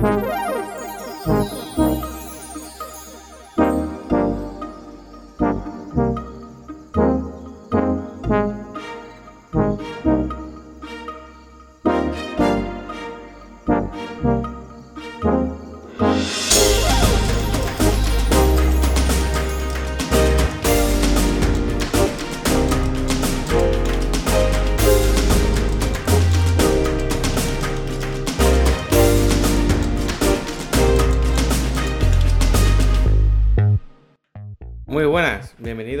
Muy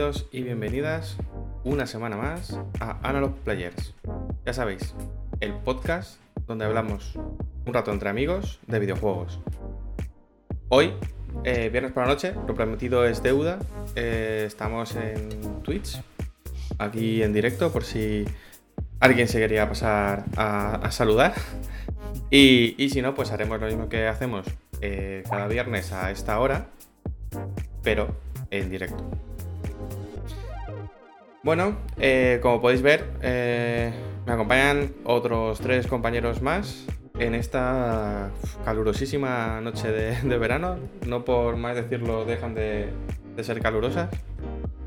y bienvenidas una semana más a Analog Players. Ya sabéis, el podcast donde hablamos un rato entre amigos de videojuegos. Hoy, eh, viernes por la noche, lo prometido es deuda. eh, estamos en Twitch, aquí en directo, por si alguien se quería pasar a, a saludar. Y, y si no, pues haremos lo mismo que hacemos eh, cada viernes a esta hora, pero en directo. Bueno, eh, como podéis ver, eh, me acompañan otros tres compañeros más en esta calurosísima noche de, verano. No por más decirlo, dejan de, ser calurosas.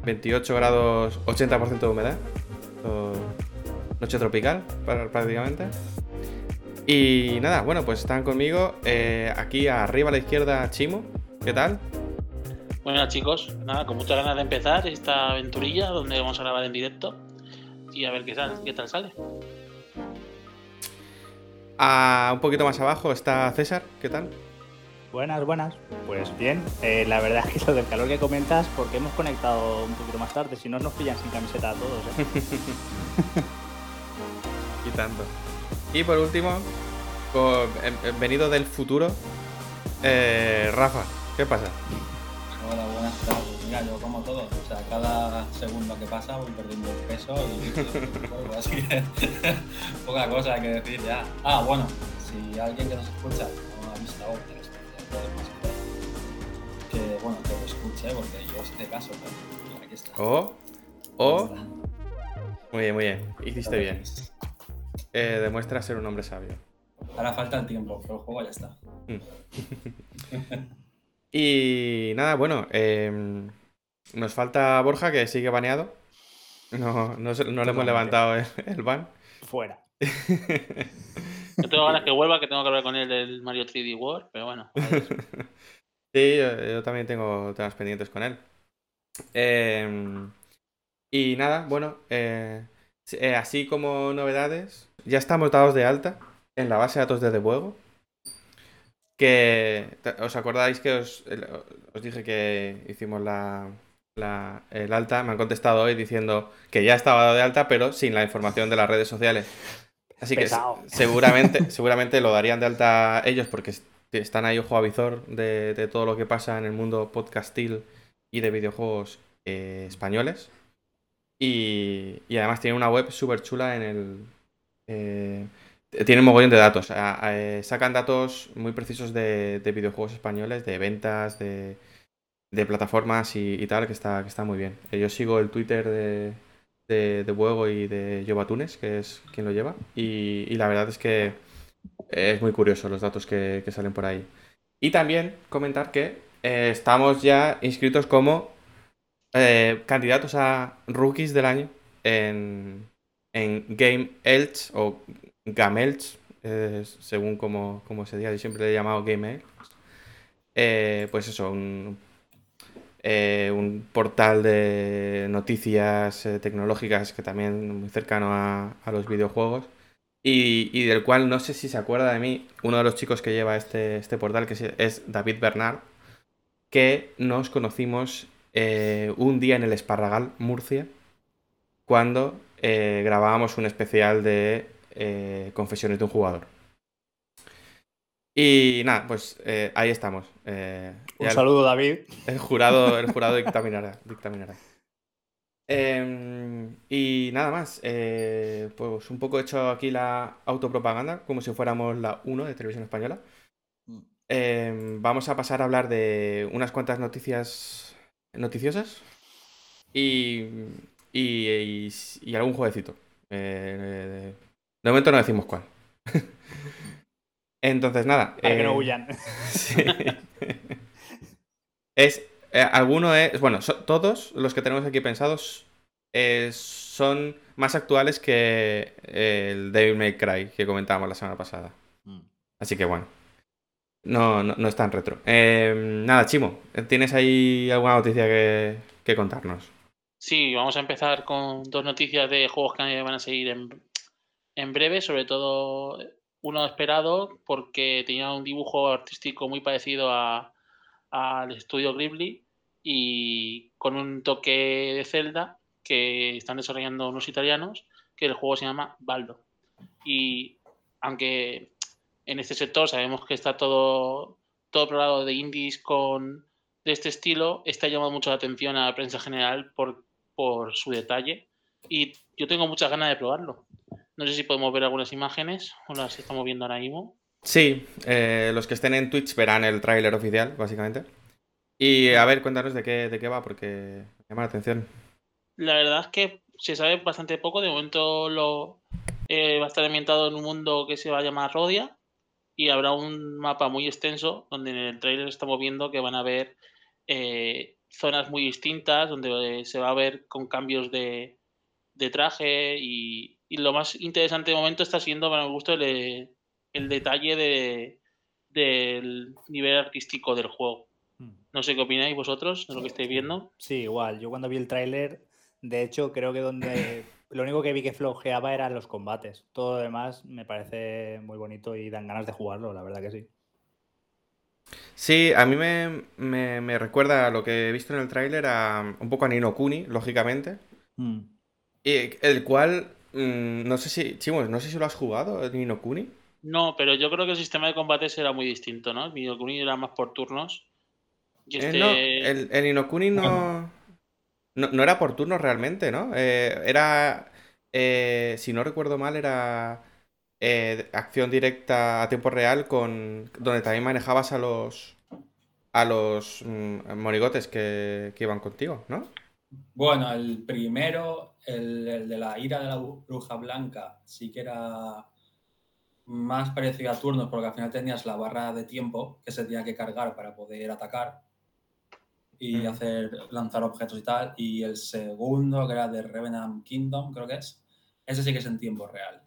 28 grados, 80% de humedad. Noche tropical, prácticamente. Y nada, bueno, pues están conmigo. eh, aquí arriba a la izquierda, Chimo. ¿Qué tal? Bueno chicos, nada, con muchas ganas de empezar esta aventurilla donde vamos a grabar en directo y a ver qué tal, qué tal sale. Ah, un poquito más abajo está César. ¿Qué tal? Buenas, buenas. Pues bien, eh, la verdad es que lo del calor que comentas, porque hemos conectado un poquito más tarde, si no nos pillan sin camiseta a todos. ¿eh? Y tanto. Y por último, con- em- venido del futuro, eh, Rafa. ¿Qué pasa? Hola, buenas tardes. Mira, yo como todo, o sea, cada segundo que pasa voy perdiendo peso y bueno, así que poca cosa que decir ya. Ah, bueno, si alguien que nos escucha no ha visto Effect, que bueno, que lo escuche porque yo sí te caso, pero aquí está. O, o, muy bien, muy bien. Hiciste bien. Eh, demuestra ser un hombre sabio. Ahora falta el tiempo, pero el juego ya está. Y nada, bueno, em, nos falta Borja que sigue baneado. No, no, se- no le hemos levantado el, el ban. Fuera. Yo tengo ganas que vuelva, que tengo que hablar con él del Mario 3D World, pero bueno. Sí, yo, yo también tengo temas pendientes con él. Em, y nada, bueno, eh, eh, así como novedades, ya estamos dados de alta en la base de datos de Debuego. Que, ¿os acordáis que os, os dije que hicimos la, la- el alta? Me han contestado hoy diciendo que ya estaba dado de alta, pero sin la información de las redes sociales. Así que Pesado. seguramente, seguramente lo darían de alta ellos porque est- están ahí ojo a visor de, de todo lo que pasa en el mundo podcastil y de videojuegos eh, españoles. Y, y además tienen una web súper chula en el... eh, tienen mogollón de datos. eh, sacan datos muy precisos de, de videojuegos españoles, de ventas, de, plataformas y, tal, que está, que está muy bien. Eh, Yo sigo el Twitter de, de, de y de Jovatunes, que es quien lo lleva. Y, la verdad es que es muy curioso los datos que, salen por ahí. Y también comentar que eh, estamos ya inscritos como candidatos a rookies del año en, en Game Elch o Gamelch, eh, según como, como se diga, yo siempre le he llamado Game Elch. Eh, pues eso, un, eh, un portal de noticias tecnológicas que también muy cercano a, a los videojuegos y, y del cual no sé si se acuerda de mí uno de los chicos que lleva este, este portal, que es, David Bernard, que nos conocimos un día en el Esparragal, Murcia, cuando grabábamos un especial de eh, Confesiones de un jugador. Y nada, pues eh, ahí estamos. Eh, Un el- saludo, David. el jurado, el jurado dictaminará. dictaminará. Em, y nada más. pues un poco he hecho aquí la autopropaganda, como si fuéramos la 1 de televisión española. Mm. Em, vamos a pasar a hablar de unas cuantas noticias noticiosas y, y, y- y algún jueguecito. De momento no decimos cuál. Entonces, nada. Para que no eh, huyan. Sí. es. eh, alguno es. Bueno, so- todos los que tenemos aquí pensados eh, son más actuales que el Devil May Cry que comentábamos la semana pasada. Mm. Así que bueno. No, no, no es tan retro. Eh, nada, Chimo, ¿tienes ahí alguna noticia que, que contarnos? Sí, vamos a empezar con dos noticias de juegos que van a seguir en, en breve, sobre todo uno esperado porque tenía un dibujo artístico muy parecido a- al estudio Ghibli y con un toque de Zelda que están desarrollando unos italianos, que el juego se llama Baldo. Y aunque en este sector sabemos que está todo, todo de indies con de este estilo, está llamando mucho la atención a la prensa general por, por su detalle y yo tengo muchas ganas de probarlo. No sé si podemos ver algunas imágenes o las estamos viendo ahora mismo. Sí, eh, los que estén en Twitch verán el tráiler oficial, básicamente. Y a ver, cuéntanos de qué, de qué va, porque me llama la atención. La verdad es que se sabe bastante poco. De momento lo eh, va a estar ambientado en un mundo que se va a llamar Rodia y habrá un mapa muy extenso donde en el trailer estamos viendo que van a haber eh, zonas muy distintas donde se va a ver con cambios de, de traje y, y lo más interesante de momento está siendo, para mi gusto, el, el detalle de, del nivel artístico del juego. Mm. No sé qué opináis vosotros de lo que estáis viendo. Sí, igual. Yo cuando vi el tráiler, de hecho, creo que donde lo único que vi que flojeaba eran los combates. Todo lo demás me parece muy bonito y dan ganas de jugarlo, la verdad que sí. Sí, a mí me, me- me recuerda a lo que he visto en el tráiler a un poco a Nino Kuni, lógicamente. Mm. Y el cual, mm, no sé si, Chimo, no sé si lo has jugado, el Nino Kuni. No, pero yo creo que el sistema de combate será muy distinto, ¿no? El Videoclub era más por turnos. Y Eh, este... no, el, el no Kuni no, no, no era por turnos realmente, ¿no? Eh, era, eh, si no recuerdo mal, era eh, acción directa a tiempo real con donde también manejabas a los a los mm, monigotes que, que iban contigo, ¿no? Bueno, el primero, el, el de la ira de la bruja blanca, sí que era más parecido a turnos, porque al final tenías la barra de tiempo que se tenía que cargar para poder atacar y Mm. hacer lanzar objetos y tal. Y el segundo, que era de Revenant Kingdom, creo que es, ese sí que es en tiempo real.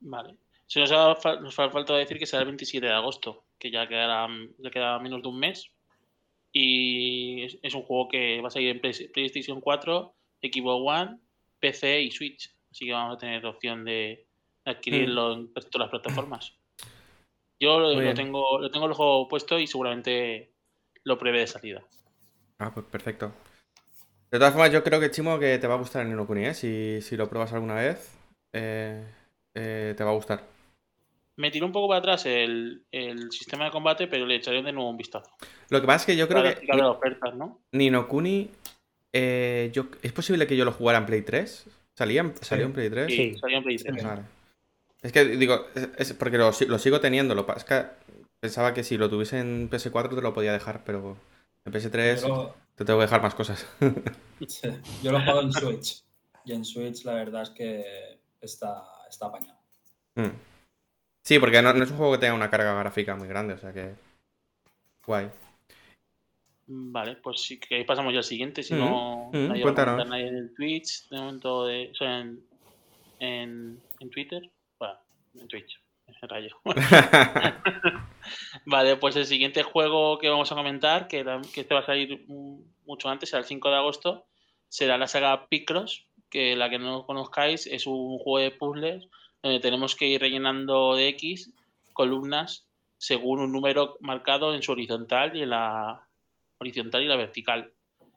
Vale. Se nos ha, nos ha faltado decir que será el 27 de agosto, que ya quedará, ya queda menos de un mes. Y es, es un juego que va a salir en Play- PlayStation 4, Xbox One, PC y Switch. Así que vamos a tener opción de adquirirlo en todas las plataformas. Yo lo, tengo, lo tengo el juego puesto y seguramente lo prevé de salida. Ah, pues perfecto. De todas formas, yo creo que Chimo que te va a gustar el Ni no Kuni, ¿eh? Si, si lo pruebas alguna vez, eh, eh, te va a gustar. Me tiró un poco para atrás el, el sistema de combate, pero le echaré de nuevo un vistazo. Lo que pasa es que yo creo Para que las ofertas, ¿no? Nino Kuni, eh, yo, ¿es posible que yo lo jugara en Play 3? ¿Salía en, ¿Salió en Play 3? Sí, Sí. salió en Play 3. Sí. Vale. Es que digo, es, es porque lo, si- lo sigo teniendo, lo es que pensaba que si lo tuviese en PS4 te lo podía dejar, pero en PS3 Yo lo, te tengo que dejar más cosas. sí, yo lo he jugado en Switch. Y en Switch la verdad es que está, está apañado. Mm. Sí, porque no, no es un juego que tenga una carga gráfica muy grande, o sea que... Guay. Vale, pues si queréis pasamos ya al siguiente, si Mm, no mm, nadie cuéntanos. comentar nadie en el Twitch, de momento de, o sea, en, en, en Twitter, bueno, en Twitch, en rayo. Vale, pues el siguiente juego que vamos a comentar, que, que este va a salir mucho antes, será el 5 de agosto, será la saga Picross, que la que no conozcáis es un juego de puzzles donde tenemos que ir rellenando de X columnas según un número marcado en su horizontal y en la horizontal y la vertical.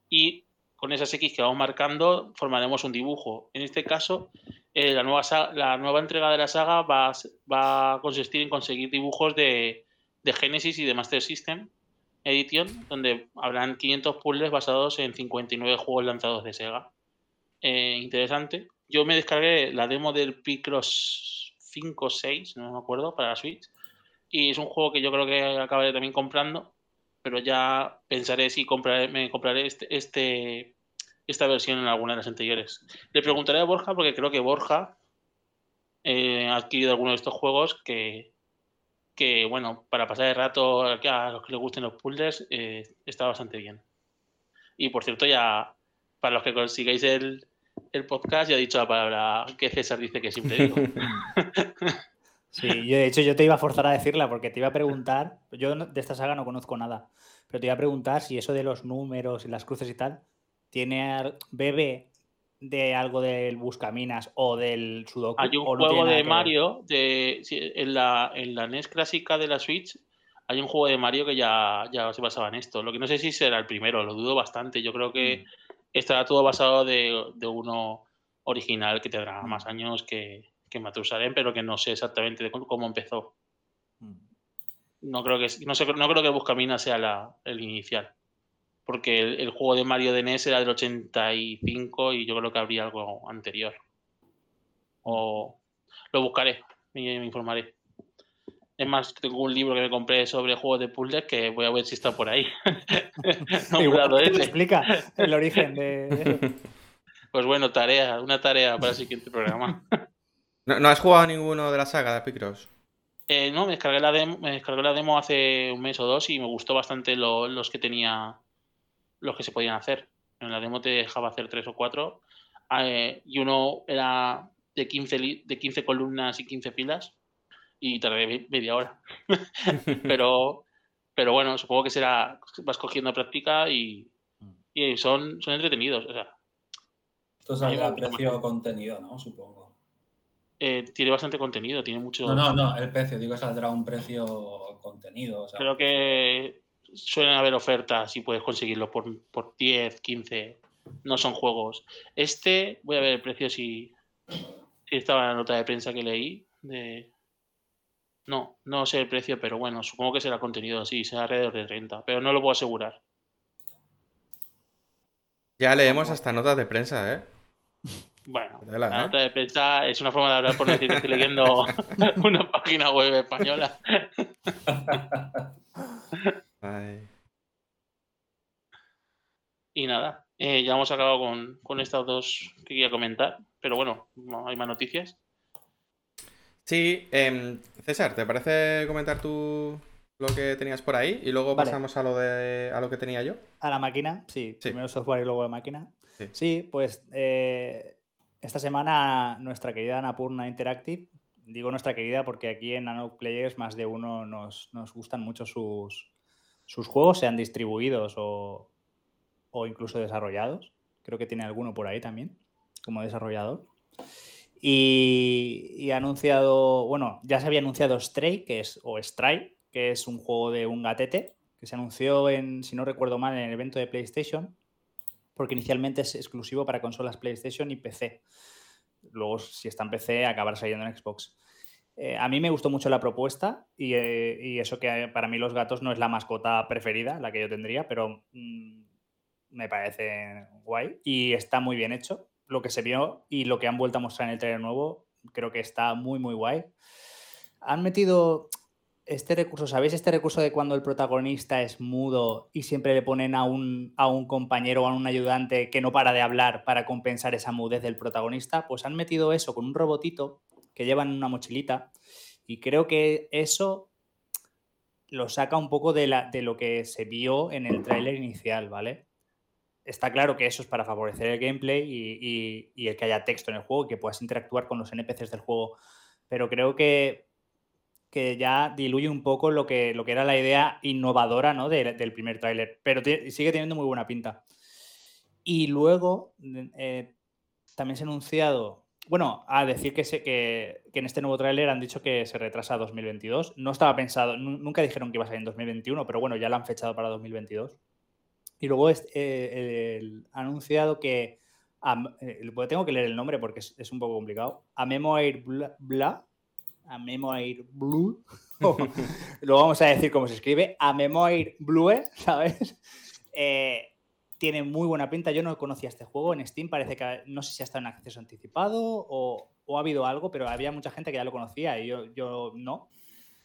Y con esas X que vamos marcando formaremos un dibujo. En este caso, eh, la, nueva la nueva entrega de la saga va a, va consistir en conseguir dibujos de, de Genesis y de Master System Edition, donde habrán 500 puzzles basados en 59 juegos lanzados de Sega. Eh, interesante. Yo me descargué la demo del Picross 5 o 6, no me acuerdo, para la Switch. Y es un juego que yo creo que acabaré también comprando, pero ya pensaré si me compraré este, este, esta versión en alguna de las anteriores. Le preguntaré a Borja porque creo que Borja he adquirido algunos de estos juegos que, que, bueno, para pasar el rato a los que les gusten los puzzles, eh, está bastante bien. Y por cierto, ya para los que consigáis el, el podcast, ya he dicho la palabra que César dice que siempre digo. Sí, yo de hecho yo te iba a forzar a decirla porque te iba a preguntar, yo de esta saga no conozco nada, pero te iba a preguntar si eso de los números y las cruces y tal, tiene bebe de algo del Buscaminas o del Sudoku. Hay un juego de Mario de, en, la, en la NES clásica de la Switch. Hay un juego de Mario que ya, ya se basaba en esto. Lo que no sé si será el primero, lo dudo bastante. Yo creo que mm. Estará todo basado de, de uno original que tendrá mm. más años que, que Matusalén, pero que no sé exactamente cómo empezó. Mm. No creo que no, sé, no creo que Buscaminas sea la, el inicial porque el, juego de Mario de NES era del 85 y yo creo que habría algo anterior. O lo buscaré, me, me informaré. Es más, tengo un libro que me compré sobre juegos de puzzles que voy a ver si está por ahí. Igual explica el origen de Pues bueno, tarea, una tarea para el siguiente programa. ¿No, has jugado a ninguno de la saga de Picross? Eh, no, me descargué, la demo, me descargué la demo hace un mes o dos y me gustó bastante los que tenía los que se podían hacer. En la demo te dejaba hacer tres o cuatro eh, y uno era de 15, de 15 columnas y 15 filas y tardé media hora. pero, pero bueno, supongo que será, vas cogiendo práctica y, y son, son entretenidos. O sea, Esto saldrá precio contenido, ¿no? Supongo. Eh, tiene bastante contenido, tiene mucho... No, no, no, el precio, digo, saldrá un precio contenido. Creo que suelen haber ofertas y puedes conseguirlo por, por 10, 15. No son juegos. Este, voy a ver el precio si, si estaba en la nota de prensa que leí. De... No, no sé el precio, pero bueno, supongo que será contenido así, será alrededor de 30, pero no lo puedo asegurar. Ya leemos hasta notas de prensa, ¿eh? Bueno, la nota de prensa es una forma de hablar por decir que estoy leyendo una página web española. Y nada, eh, ya hemos acabado con, con estas dos que quería comentar, pero bueno, hay más noticias. Sí, em, César, ¿te parece comentar tú lo que tenías por ahí? Y luego pasamos a lo de a lo que tenía yo. A la máquina, sí. Primero software y luego la máquina. Sí, pues eh, esta semana nuestra querida Anapurna Interactive, digo nuestra querida porque aquí en Nano Players más de uno nos, nos gustan mucho sus, sus juegos sean distribuidos o, incluso desarrollados. Creo que tiene alguno por ahí también, como desarrollador. Y, ha anunciado, bueno, ya se había anunciado Stray, que es, o Stray, que es un juego de un gatete, que se anunció en, si no recuerdo mal, en el evento de PlayStation, porque inicialmente es exclusivo para consolas PlayStation y PC. Luego, si está en PC, acabará saliendo en Xbox. Eh, a mí me gustó mucho la propuesta eh, y, eso que para mí los gatos no es la mascota preferida, la que yo tendría, pero mm, me parece guay y está muy bien hecho. Lo que se vio y lo que han vuelto a mostrar en el trailer nuevo, creo que está muy, muy guay. Han metido este recurso, ¿sabéis este recurso de cuando el protagonista es mudo y siempre le ponen a un, a un compañero o a un ayudante que no para de hablar para compensar esa mudez del protagonista? Pues han metido eso con un robotito que llevan una mochilita. Y creo que eso lo saca un poco de, la, de lo que se vio en el tráiler inicial, ¿vale? Está claro que eso es para favorecer el gameplay y, el que haya texto en el juego, que puedas interactuar con los NPCs del juego. Pero creo que, que ya diluye un poco lo que, lo que era la idea innovadora ¿no? del primer tráiler. Pero sigue teniendo muy buena pinta. Y luego eh, también se ha anunciado bueno, a decir que, que, en este nuevo tráiler han dicho que se retrasa a 2022. No estaba pensado, nunca dijeron que iba a salir en 2021, pero bueno, ya lo han fechado para 2022. Y luego es, eh, el, ha que. Eh, tengo que leer el nombre porque es, un poco complicado. A Memo Air Bla. A Memo Air Blue. lo vamos a decir cómo se escribe. A Memo Air Blue, ¿sabes? Eh, tiene muy buena pinta. Yo no conocía este juego en Steam, parece que no sé si ha estado en acceso anticipado o, ha habido algo, pero había mucha gente que ya lo conocía y yo, yo no.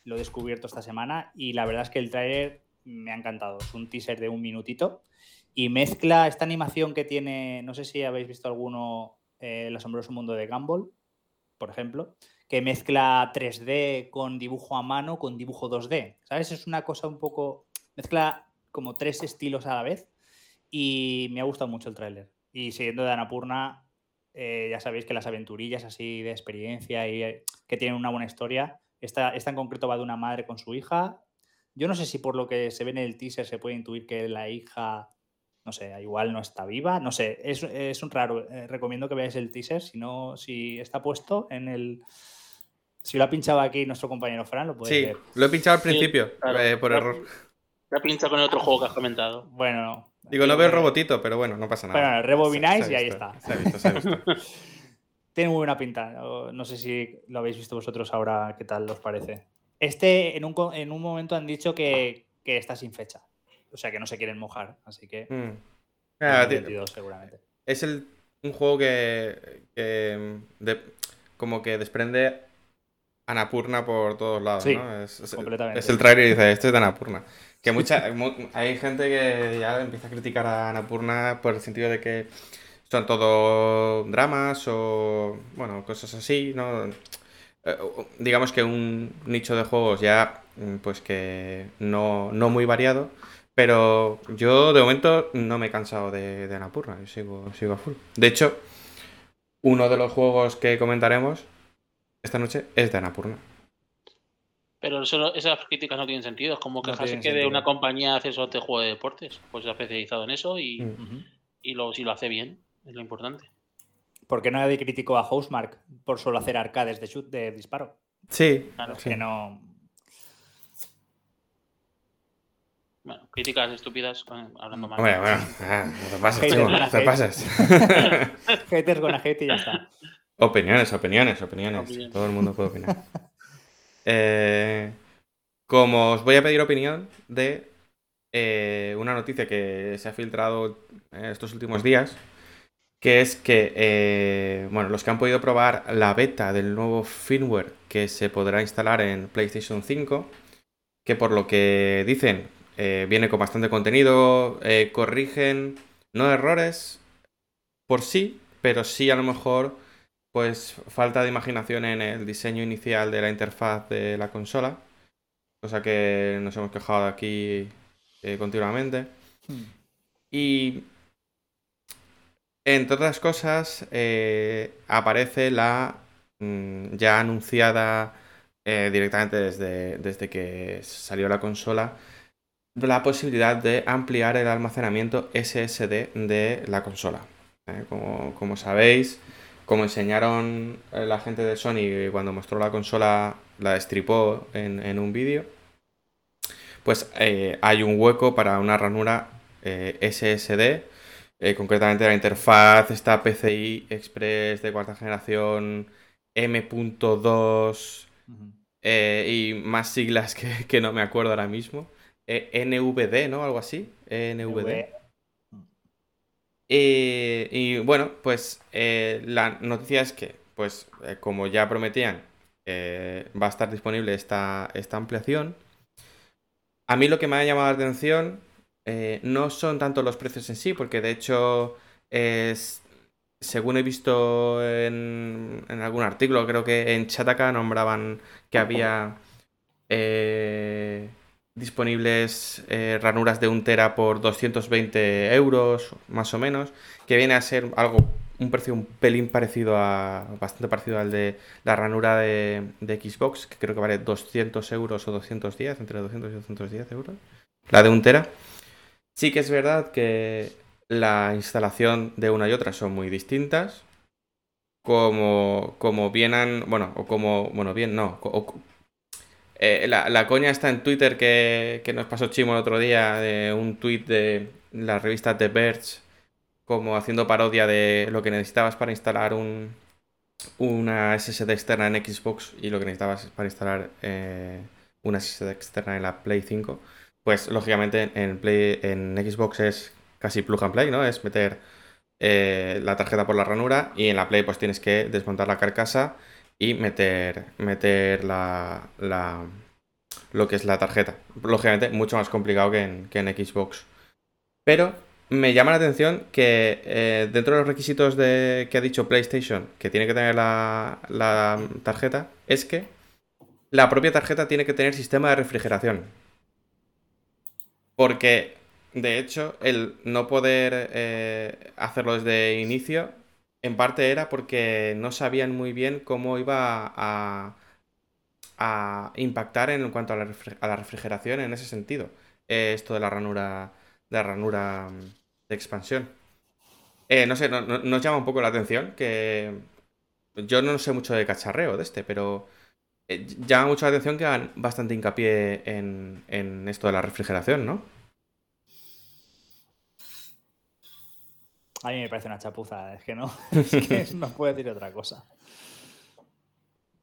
Lo he descubierto esta semana y la verdad es que el trailer me ha encantado. Es un teaser de un minutito y mezcla esta animación que tiene, no sé si habéis visto alguno, eh, El asombroso mundo de Gumball, por ejemplo, que mezcla 3D con dibujo a mano con dibujo 2D. ¿Sabes? Es una cosa un poco. Mezcla como tres estilos a la vez. Y me ha gustado mucho el tráiler. Y siguiendo de Anapurna, eh, ya sabéis que las aventurillas así de experiencia y eh, que tienen una buena historia. Esta, esta en concreto va de una madre con su hija. Yo no sé si por lo que se ve en el teaser se puede intuir que la hija, no sé, igual no está viva. No sé, es, es un raro. Eh, recomiendo que veáis el teaser. Si no, si está puesto en el. Si lo ha pinchado aquí nuestro compañero Fran, lo podéis Sí, ver. lo he pinchado al principio, claro. eh, por Lo- error. La pincha con el otro juego que has comentado. Bueno, no. Digo, no veo el robotito, pero bueno, no pasa nada. Bueno, rebobináis Se- se y ha ahí está. Se ha visto, se ha visto. Tiene muy buena pinta. No, no sé si lo habéis visto vosotros ahora, qué tal os parece. Este, en un, en un momento han dicho que, que está sin fecha. O sea, que no se quieren mojar. Así que Mm. Ah, tío, 2022 seguramente. es el, un juego que, que de- como que desprende Anapurna por todos lados, Sí, ¿no? Es, es- completamente. es el trailer y dice, este es de Anapurna. Que mucha, mu- hay gente que ya empieza a criticar a Anapurna por el sentido de que son todo dramas o, bueno, cosas así, ¿no? Eh, digamos que un nicho de juegos ya, mm, pues que no, no muy variado, pero yo de momento no me he cansado de, de Annapurna, yo sigo, sigo a full. De hecho, uno de los juegos que comentaremos esta noche es de Annapurna. Pero eso- esas críticas no tienen sentido. Es como quejarse que de sentido. una compañía hace de juego de deportes. Pues se ha especializado en eso y, Mm. Y lo, si lo hace bien, es lo importante. ¿Por qué nadie criticó a Housemark por solo hacer arcades de shoot de disparo? Sí, Claro, sí. que no. Bueno, críticas estúpidas, bueno, hablando mal. Hombre, bueno, ah, no te pases, Haters chico, no te pases. Haters con hate y ya está. Opiniones, opiniones, opiniones. Opiniones. Todo el mundo puede opinar. Eh, como os voy a pedir opinión de eh, una noticia que se ha filtrado en estos últimos días, que es que, eh, bueno, los que han podido probar la beta del nuevo firmware que se podrá instalar en PlayStation 5, que por lo que dicen, eh, viene con bastante contenido, eh, corrigen, no errores por sí, pero sí a lo mejor pues falta de imaginación en el diseño inicial de la interfaz de la consola, cosa que nos hemos quejado aquí continuamente. Hmm. Y entre otras cosas, eh, aparece la mm, ya anunciada eh, directamente desde, desde que salió la consola la posibilidad de ampliar el almacenamiento SSD de la consola. ¿eh? Como, como sabéis, como enseñaron la gente de Sony cuando mostró la consola, la destripó en, en un vídeo, pues hay un hueco para una ranura SSD, eh, concretamente la interfaz está PCI Express de cuarta generación M.2 Ujú. eh, y más siglas que, que no me acuerdo ahora mismo. Eh, NVD, ¿no? Algo así. NVD. Eh, y bueno, pues la noticia es que, pues como ya prometían, va a estar disponible esta, esta ampliación. A mí lo que me ha llamado la atención eh, no son tanto los precios en sí, porque de hecho, es, según he visto en, en algún artículo, creo que en Chataka nombraban que había eh, disponibles eh, ranuras de un tera por 220 euros, más o menos, que viene a ser algo, un precio un pelín parecido a, bastante parecido al de la ranura de, de Xbox, que creo que vale 200 euros o 210, entre 200 y 210 euros, la de un tera. Sí que es verdad que la instalación de una y otra son muy distintas, como, como bien han, bueno, o como, bueno, bien, no, eh, la, la coña está en Twitter que, que nos pasó Chimo el otro día de un tweet de la revista The Verge como haciendo parodia de lo que necesitabas para instalar un, una SSD externa en Xbox y lo que necesitabas para instalar eh, una SSD externa en la Play 5. Pues lógicamente en, Play, en Xbox es casi plug and play, ¿no? Es meter eh, la tarjeta por la ranura y en la Play pues tienes que desmontar la carcasa y meter, meter la, la- lo que es la tarjeta. Lógicamente, mucho más complicado que en, que en Xbox. Pero me llama la atención que eh, dentro de los requisitos de, que ha dicho PlayStation, que tiene que tener la, la tarjeta, es que la propia tarjeta tiene que tener sistema de refrigeración. Porque, de hecho, el no poder eh, hacerlo desde inicio, en parte era porque no sabían muy bien cómo iba a, impactar en cuanto a la, refrigeración en ese sentido. Eh, esto de la ranura, de la ranura mm, de expansión. Eh, no sé, nos llama un poco la atención que yo no sé mucho de cacharreo de este, pero eh, llama mucho la atención que hagan bastante hincapié en, en esto de la refrigeración, ¿no? A mí me parece una chapuza, es que no, es que no puedo decir otra cosa.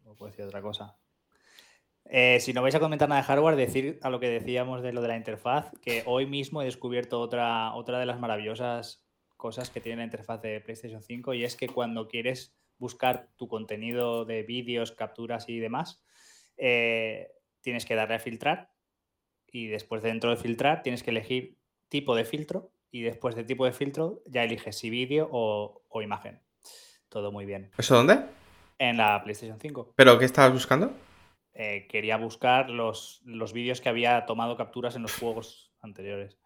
No puedo decir otra cosa. Eh, si no vais a comentar nada de hardware, decir a lo que decíamos de lo de la interfaz, que hoy mismo he descubierto otra, otra de las maravillosas cosas que tiene la interfaz de PlayStation 5 y es que cuando quieres buscar tu contenido de vídeos, capturas y demás, eh, tienes que darle a filtrar y después dentro de filtrar tienes que elegir tipo de filtro y después de tipo de filtro ya eliges si vídeo o, o imagen. Todo muy bien. ¿Eso dónde? En la PlayStation 5. ¿Pero qué estabas buscando? Eh, quería buscar los, los vídeos que había tomado capturas en los juegos anteriores.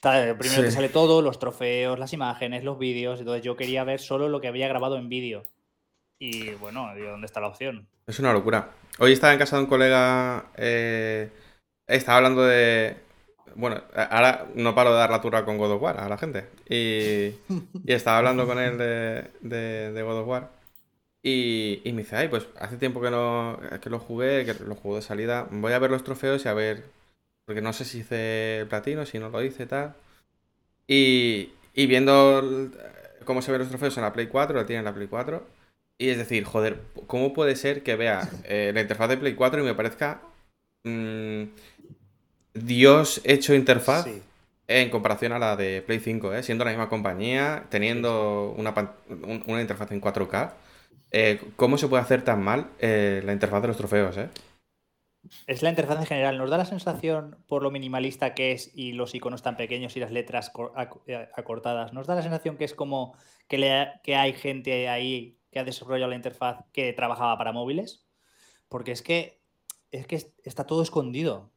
Primero te sale todo, los trofeos, las imágenes, los vídeos. Entonces yo quería ver solo lo que había grabado en vídeo. Y bueno, ¿dónde está la opción? Es una locura. Hoy estaba en casa de un colega. Eh, estaba hablando de. Bueno, ahora no paro de dar la turra con God of War a la gente. Y, y estaba hablando con él de, de, de God of War. Y, me dice, ay, pues hace tiempo que no que lo jugué, que lo jugué de salida. Voy a ver los trofeos y a ver. Porque no sé si hice platino, si no lo hice, tal. Y, y viendo cómo se ven los trofeos en la Play 4, lo tiene en la Play 4. Y es decir, joder, ¿cómo puede ser que vea eh, la interfaz de Play 4 y me parezca. Mm, Dios hecho interfaz en comparación a la de Play 5, ¿eh? siendo la misma compañía, teniendo una, una interfaz en 4K. Eh, ¿Cómo se puede hacer tan mal eh, la interfaz de los trofeos? Eh? Es la interfaz en general. ¿Nos da la sensación, por lo minimalista que es y los iconos tan pequeños y las letras acortadas, nos da la sensación que es como que, hay gente ahí que ha desarrollado la interfaz que trabajaba para móviles? Porque es que, es que está todo escondido.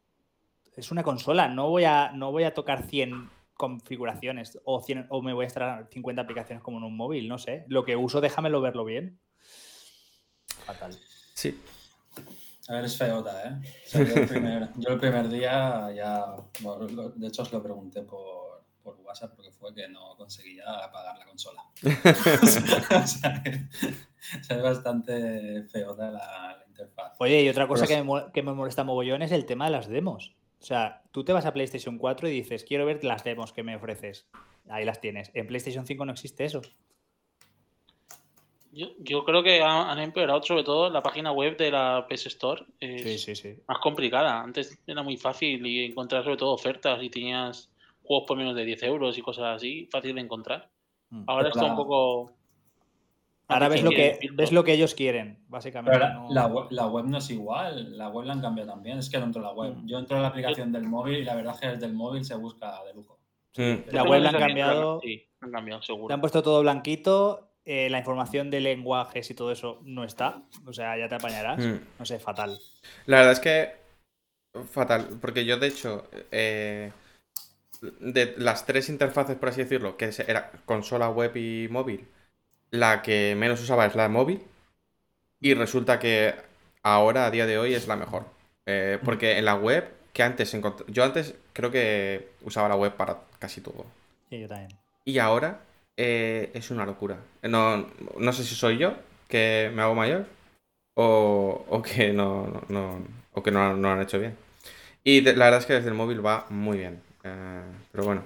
Es una consola. No voy a, no voy a tocar 100 configuraciones o, 100, o me voy a instalar 50 aplicaciones como en un móvil. No sé. Lo que uso, déjamelo verlo bien. Sí. A ver, es feota, ¿eh? yo, el primer, día ya, de hecho os lo pregunté por, por, WhatsApp porque fue que no conseguía apagar la consola. o sea, es bastante feota la, interfaz. Oye, y otra cosa que, me, que me molesta mogollón es el tema de las demos. O sea, tú te vas a PlayStation 4 y dices, quiero ver las demos que me ofreces. Ahí las tienes. En PlayStation 5 no existe eso. Yo, creo que han, empeorado sobre todo la página web de la PS Store. sí, sí, sí. Más complicada. Antes era muy fácil y encontrar sobre todo ofertas y tenías juegos por menos de 10 euros y cosas así, fácil de encontrar. Mm. Ahora está un poco... Ahora ves lo, que, ves lo que ellos quieren, básicamente. la, web, no es igual, la web la han cambiado también, es que no entro la web. Mm. Yo entro en la aplicación del móvil y la verdad es que desde el móvil se busca de lujo. La web la han cambiado. Sí, han cambiado, seguro. Le han puesto todo blanquito eh, la información de lenguajes y todo eso no está. O sea, ya te apañarás. Hmm. No sé, fatal. La verdad es que. Fatal. Porque yo, de hecho. Eh, de las tres interfaces, por así decirlo, que era consola, web y móvil, la que menos usaba es la móvil. Y resulta que ahora, a día de hoy, es la mejor. Eh, hmm. porque en la web, que antes Yo antes creo que usaba la web para casi todo. Sí, yo también. Y ahora eh, es una locura. No, no, sé si soy yo que me hago mayor o, que no, no, o que no, lo han hecho bien. Y la verdad es que desde el móvil va muy bien. Eh, pero bueno,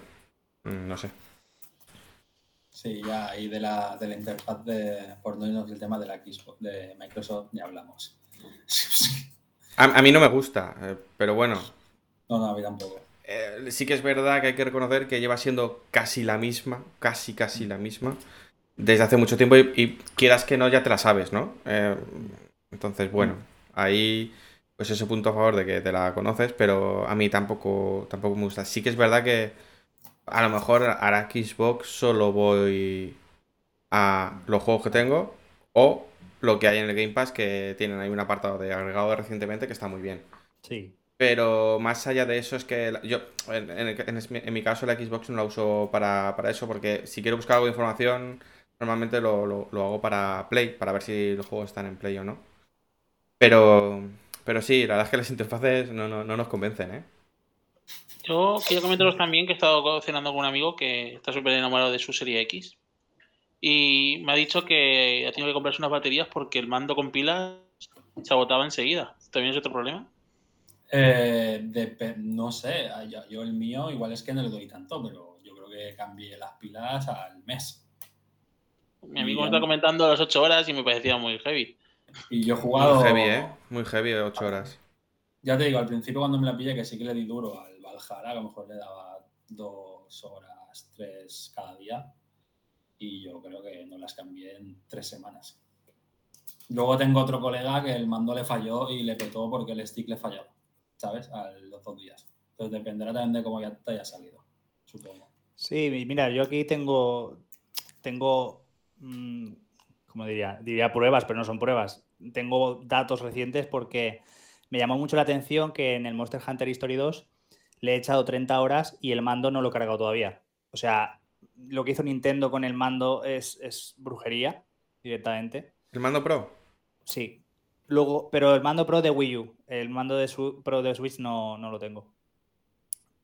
mm, no sé. Sí, ya, y de la, de la interfaz de, por no irnos del tema de la Xbox de Microsoft, ya hablamos. a, a, mí no me gusta, eh, pero bueno. No, no, a mí tampoco. Eh, sí que es verdad que hay que reconocer que lleva siendo casi la misma, casi, casi la misma, desde hace mucho tiempo y, quieras que no, ya te la sabes, ¿no? Eh, entonces, bueno, ahí pues ese punto a favor de que te la conoces, pero a mí tampoco, tampoco me gusta. Sí que es verdad que a lo mejor hará Xbox solo voy a los juegos que tengo o lo que hay en el Game Pass, que tienen ahí un apartado de agregado recientemente que está muy bien. Sí. Pero más allá de eso es que yo, en, mi caso, la Xbox no la uso para, para eso, porque si quiero buscar algo de información, normalmente lo, lo- lo hago para Play, para ver si los juegos están en Play o no. Pero, pero sí, la verdad es que las interfaces no, no, no nos convencen, ¿eh? Yo quiero comentaros también que he estado cenando con un amigo que está súper enamorado de su serie X. Y me ha dicho que ha tenido que comprarse unas baterías porque el mando con pilas se agotaba enseguida. ¿También es otro problema? Eh, no sé, yo, yo el mío igual es que no le doy tanto, pero yo creo que cambié las pilas al mes. Mi amigo me está comentando a las 8 horas y me parecía muy heavy. Y yo he jugado. Muy heavy, ¿eh? Muy heavy, 8 horas. Ya te digo, al principio cuando me la pillé, que sí que le di duro al Valhalla, que a lo mejor le daba dos horas, tres cada día. Y yo creo que no las cambié en tres semanas. Luego tengo otro colega que el mando le falló y le petó porque el stick le fallaba, ¿sabes? A los dos días. Entonces dependerá también de cómo ya te haya salido, supongo. Sí, mi- mira, yo aquí tengo, tengo, mm, ¿cómo diría? Diría pruebas, pero no son pruebas. Tengo datos recientes porque me llamó mucho la atención que en el Monster Hunter History 2 le he echado 30 horas y el mando no lo he cargado todavía. O sea, lo que hizo Nintendo con el mando es, es brujería directamente. ¿El mando Pro? Sí. Luego, pero el mando Pro de Wii U, el mando de Su- Pro de Switch no, no lo tengo.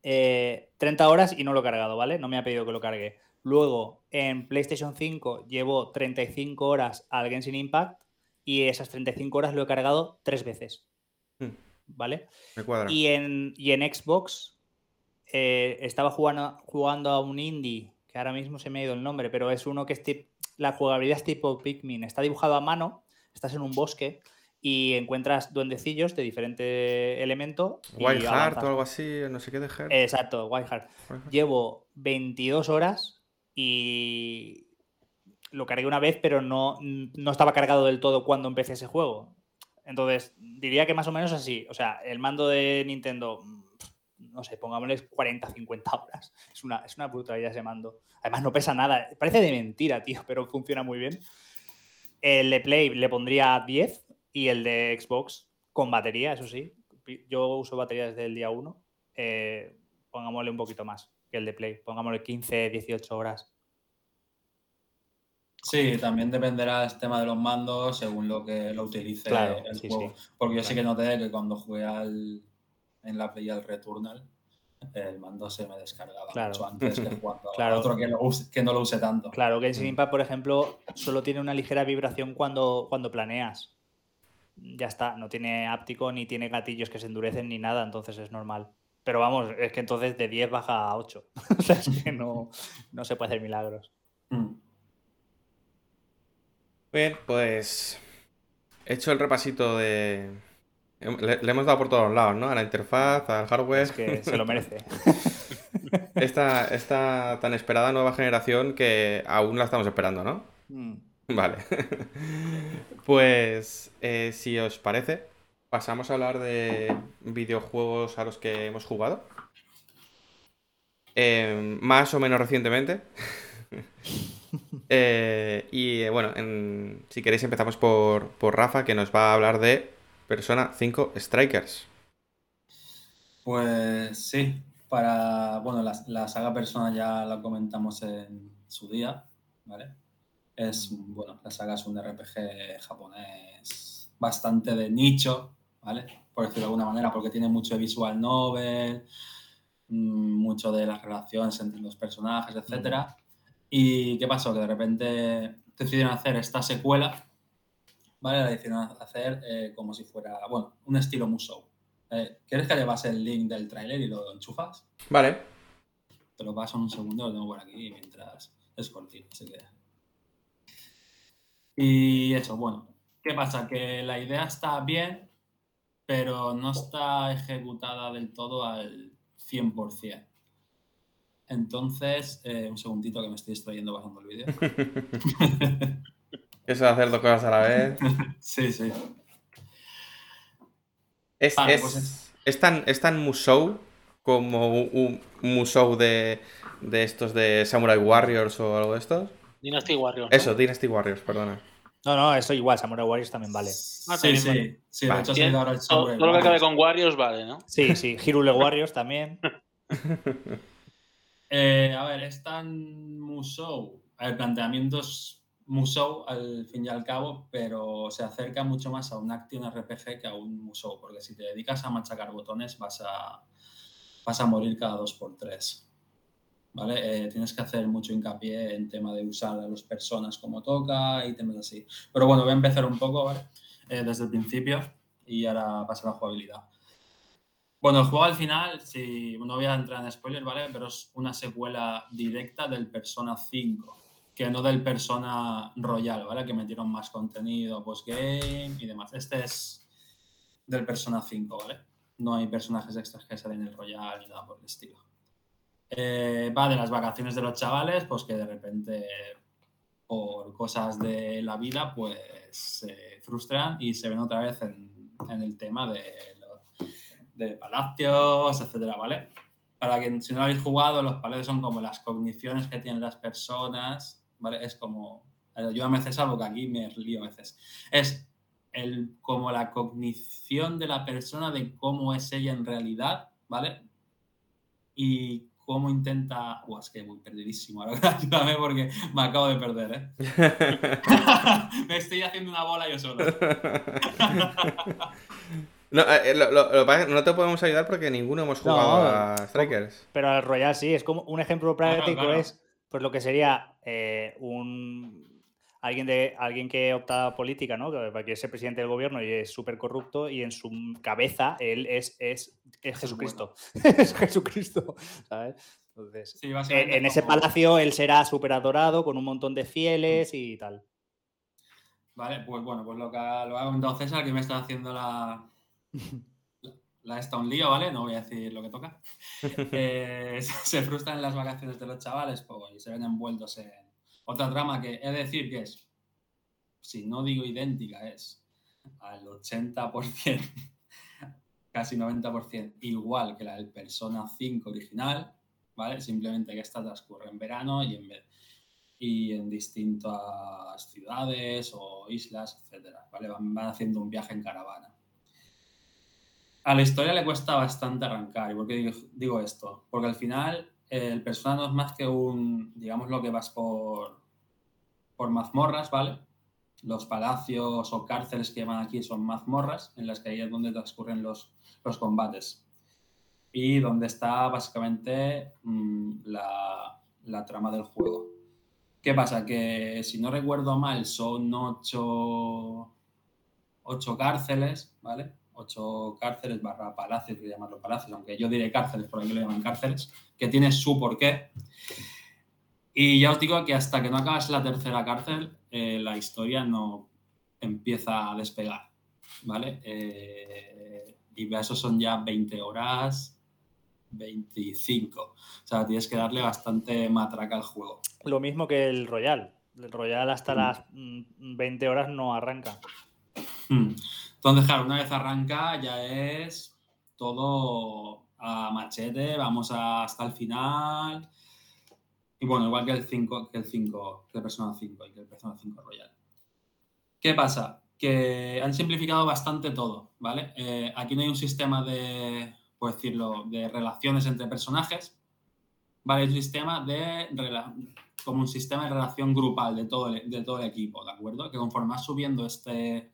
Eh, 30 horas y no lo he cargado, ¿vale? No me ha pedido que lo cargue. Luego, en PlayStation 5 llevo 35 horas al Genshin Impact y esas 35 horas lo he cargado tres veces, Hmm, ¿vale? me cuadra. Y en, y en Xbox eh, estaba jugando, jugando a un indie, que ahora mismo se me ha ido el nombre, pero es uno que es tip- la jugabilidad es tipo Pikmin. Está dibujado a mano, estás en un bosque y encuentras duendecillos de diferente elemento. White Heart o algo así, no sé qué de Heart. Exacto, White Heart. Llevo 22 horas y lo cargué una vez, pero no, no estaba cargado del todo cuando empecé ese juego. Entonces, diría que más o menos así. O sea, el mando de Nintendo, no sé, pongámosle 40, 50 horas. Es una, es una brutalidad ese mando. Además, no pesa nada. Parece de mentira, tío, pero funciona muy bien. El de Play le pondría 10 y el de Xbox con batería, eso sí. Yo uso batería desde el día 1. eh, pongámosle un poquito más que el de Play. Pongámosle 15, 18 horas. Sí, también dependerá el tema de los mandos según lo que lo utilice Claro, el sí, juego. sí. Porque yo sí que noté que cuando jugué al, en la Play al Returnal, el mando se me descargaba Claro. mucho antes que jugando Claro. otro que, lo use- que no lo use tanto. Claro, Genshin Mm. Impact, por ejemplo, solo tiene una ligera vibración cuando, cuando planeas. Ya está, no tiene áptico ni tiene gatillos que se endurecen ni nada, entonces es normal. Pero vamos, es que entonces de 10 baja a 8. o sea, es que no, no se puede hacer milagros. Mm. Bien, pues. Hecho el repasito de. Le, le hemos dado por todos lados, ¿no? A la interfaz, al hardware. Es que se lo merece. Esta, esta tan esperada nueva generación que aún la estamos esperando, ¿no? Mm. Vale. Pues, eh, si os parece, pasamos a hablar de videojuegos a los que hemos jugado. Eh, más o menos recientemente. Eh, y eh, bueno, en- si queréis empezamos por, por Rafa, que nos va a hablar de Persona 5 Strikers. Pues sí, para, bueno, la, la saga Persona ya la comentamos en su día, ¿vale? Es, bueno, la saga es un RPG japonés bastante de nicho, ¿vale? Por decirlo de alguna manera, porque tiene mucho de visual novel, mm, mucho de las relaciones entre los personajes, etcétera. ¿Y qué pasó? Que de repente decidieron hacer esta secuela, ¿vale? La decidieron hacer eh, como si fuera, bueno, un estilo Musou. Eh, ¿Quieres que le pase el link del tráiler y lo enchufas? Vale. Te lo paso en un segundo, lo tengo por aquí mientras es cortito, así que... Y eso, bueno. ¿Qué pasa? Que la idea está bien, pero no está ejecutada del todo al 100%. Entonces, eh, un segundito que me estoy extrayendo pasando el vídeo. Eso de hacer dos cosas a la vez. sí, sí. Es, Vale, es- pues es- es tan, es tan Musou como un, un musou de, de estos de Samurai Warriors o algo de estos. Dynasty Warriors. ¿no? Eso, Dynasty Warriors, perdona. No, no, eso igual, Samurai Warriors también vale. Ah, Sí, también vale. sí, sí, de Vale. hecho ahora el Todo, Samurai todo lo que acabe con Warriors vale, ¿no? Sí, sí, Hirule Warriors también. Eh, a ver, es tan Musou. El planteamiento es Musou al fin y al cabo, pero se acerca mucho más a un Action RPG que a un Musou, porque si te dedicas a machacar botones vas a, vas a morir cada dos por tres. Eh, tienes que hacer mucho hincapié en tema de usar a las personas como toca y temas así. Pero bueno, voy a empezar un poco ¿vale? Eh, desde el principio y ahora pasa a la jugabilidad. Bueno, el juego al final, si no voy a entrar en spoiler, ¿vale? Pero es una secuela directa del Persona 5, que no del Persona Royal, ¿vale? Que metieron más contenido postgame y demás. Este es del Persona 5, ¿vale? No hay personajes extras que salen en el Royal ni nada por el estilo. Eh, va de las vacaciones de los chavales, pues que de repente, por cosas de la vida, pues se frustran y se ven otra vez en, en el tema de de palacios, etcétera, ¿vale? Para quien si no lo habéis jugado, los palacios son como las cogniciones que tienen las personas, ¿vale? Es como, yo a veces algo que aquí me lío a veces, es el, como la cognición de la persona de cómo es ella en realidad, ¿vale? Y cómo intenta, Uah, es que voy perdidísimo, ahora ayúdame porque me acabo de perder, ¿eh? me estoy haciendo una bola yo solo. No, eh, lo- lo- lo no te podemos ayudar porque ninguno hemos No, jugado a Strikers. Pero al Royal sí, es como un ejemplo práctico claro. es pues lo que sería eh, un alguien de alguien que opta a política, ¿no? Que para que es el presidente del gobierno y es súper corrupto y en su cabeza él es, es, es Jesucristo. es Jesucristo, ¿sabes? Entonces, Sí, en, básicamente en ese palacio él será súper adorado con un montón de fieles y tal. Vale, pues bueno, pues lo que ha, lo ha comentado César, que me está haciendo la. La, esta un lío, ¿vale? No voy a decir lo que toca. Eh, se frustran en las vacaciones de los chavales pues, y se ven envueltos en otra trama que de decir que es, si no digo idéntica, es al 80%, casi 90%, igual que la del Persona 5 original, ¿vale? Simplemente que esta transcurre en verano y en, y en distintas ciudades o islas, etcétera, ¿vale? Van, haciendo un viaje en caravana. A la historia le cuesta bastante arrancar. ¿Y por qué digo, esto? Porque al final el persona no es más que un, digamos lo que vas por, por mazmorras, ¿vale? Los palacios o cárceles que llaman aquí son mazmorras, en las que ahí es donde transcurren los, los combates. Y donde está básicamente mm, la, la trama del juego. ¿Qué pasa? Que si no recuerdo mal, son ocho, ocho cárceles, ¿vale? Ocho cárceles barra palacios, que llamarlo palacios, aunque yo diré cárceles, por aquí lo llaman cárceles, que tiene su porqué. Y ya os digo que hasta que no acabas la tercera cárcel, eh, la historia no empieza a despegar, ¿vale? Eh, y eso son ya 20 horas, 25. O sea, tienes que darle bastante matraca al juego. Lo mismo que el Royal. El Royal hasta Mm. las mm, 20 horas no arranca. Hmm. Entonces, claro, una vez arranca ya es todo a machete, vamos a- hasta el final. Y bueno, igual que el 5, que el 5, que el Persona 5 y que el Persona 5 Royal. ¿Qué pasa? Que han simplificado bastante todo, ¿vale? Eh, aquí no hay un sistema de, por decirlo, de relaciones entre personajes, ¿vale? Es un sistema de como un sistema de relación grupal de todo el, de todo el equipo, ¿de acuerdo? Que conforme vas subiendo este,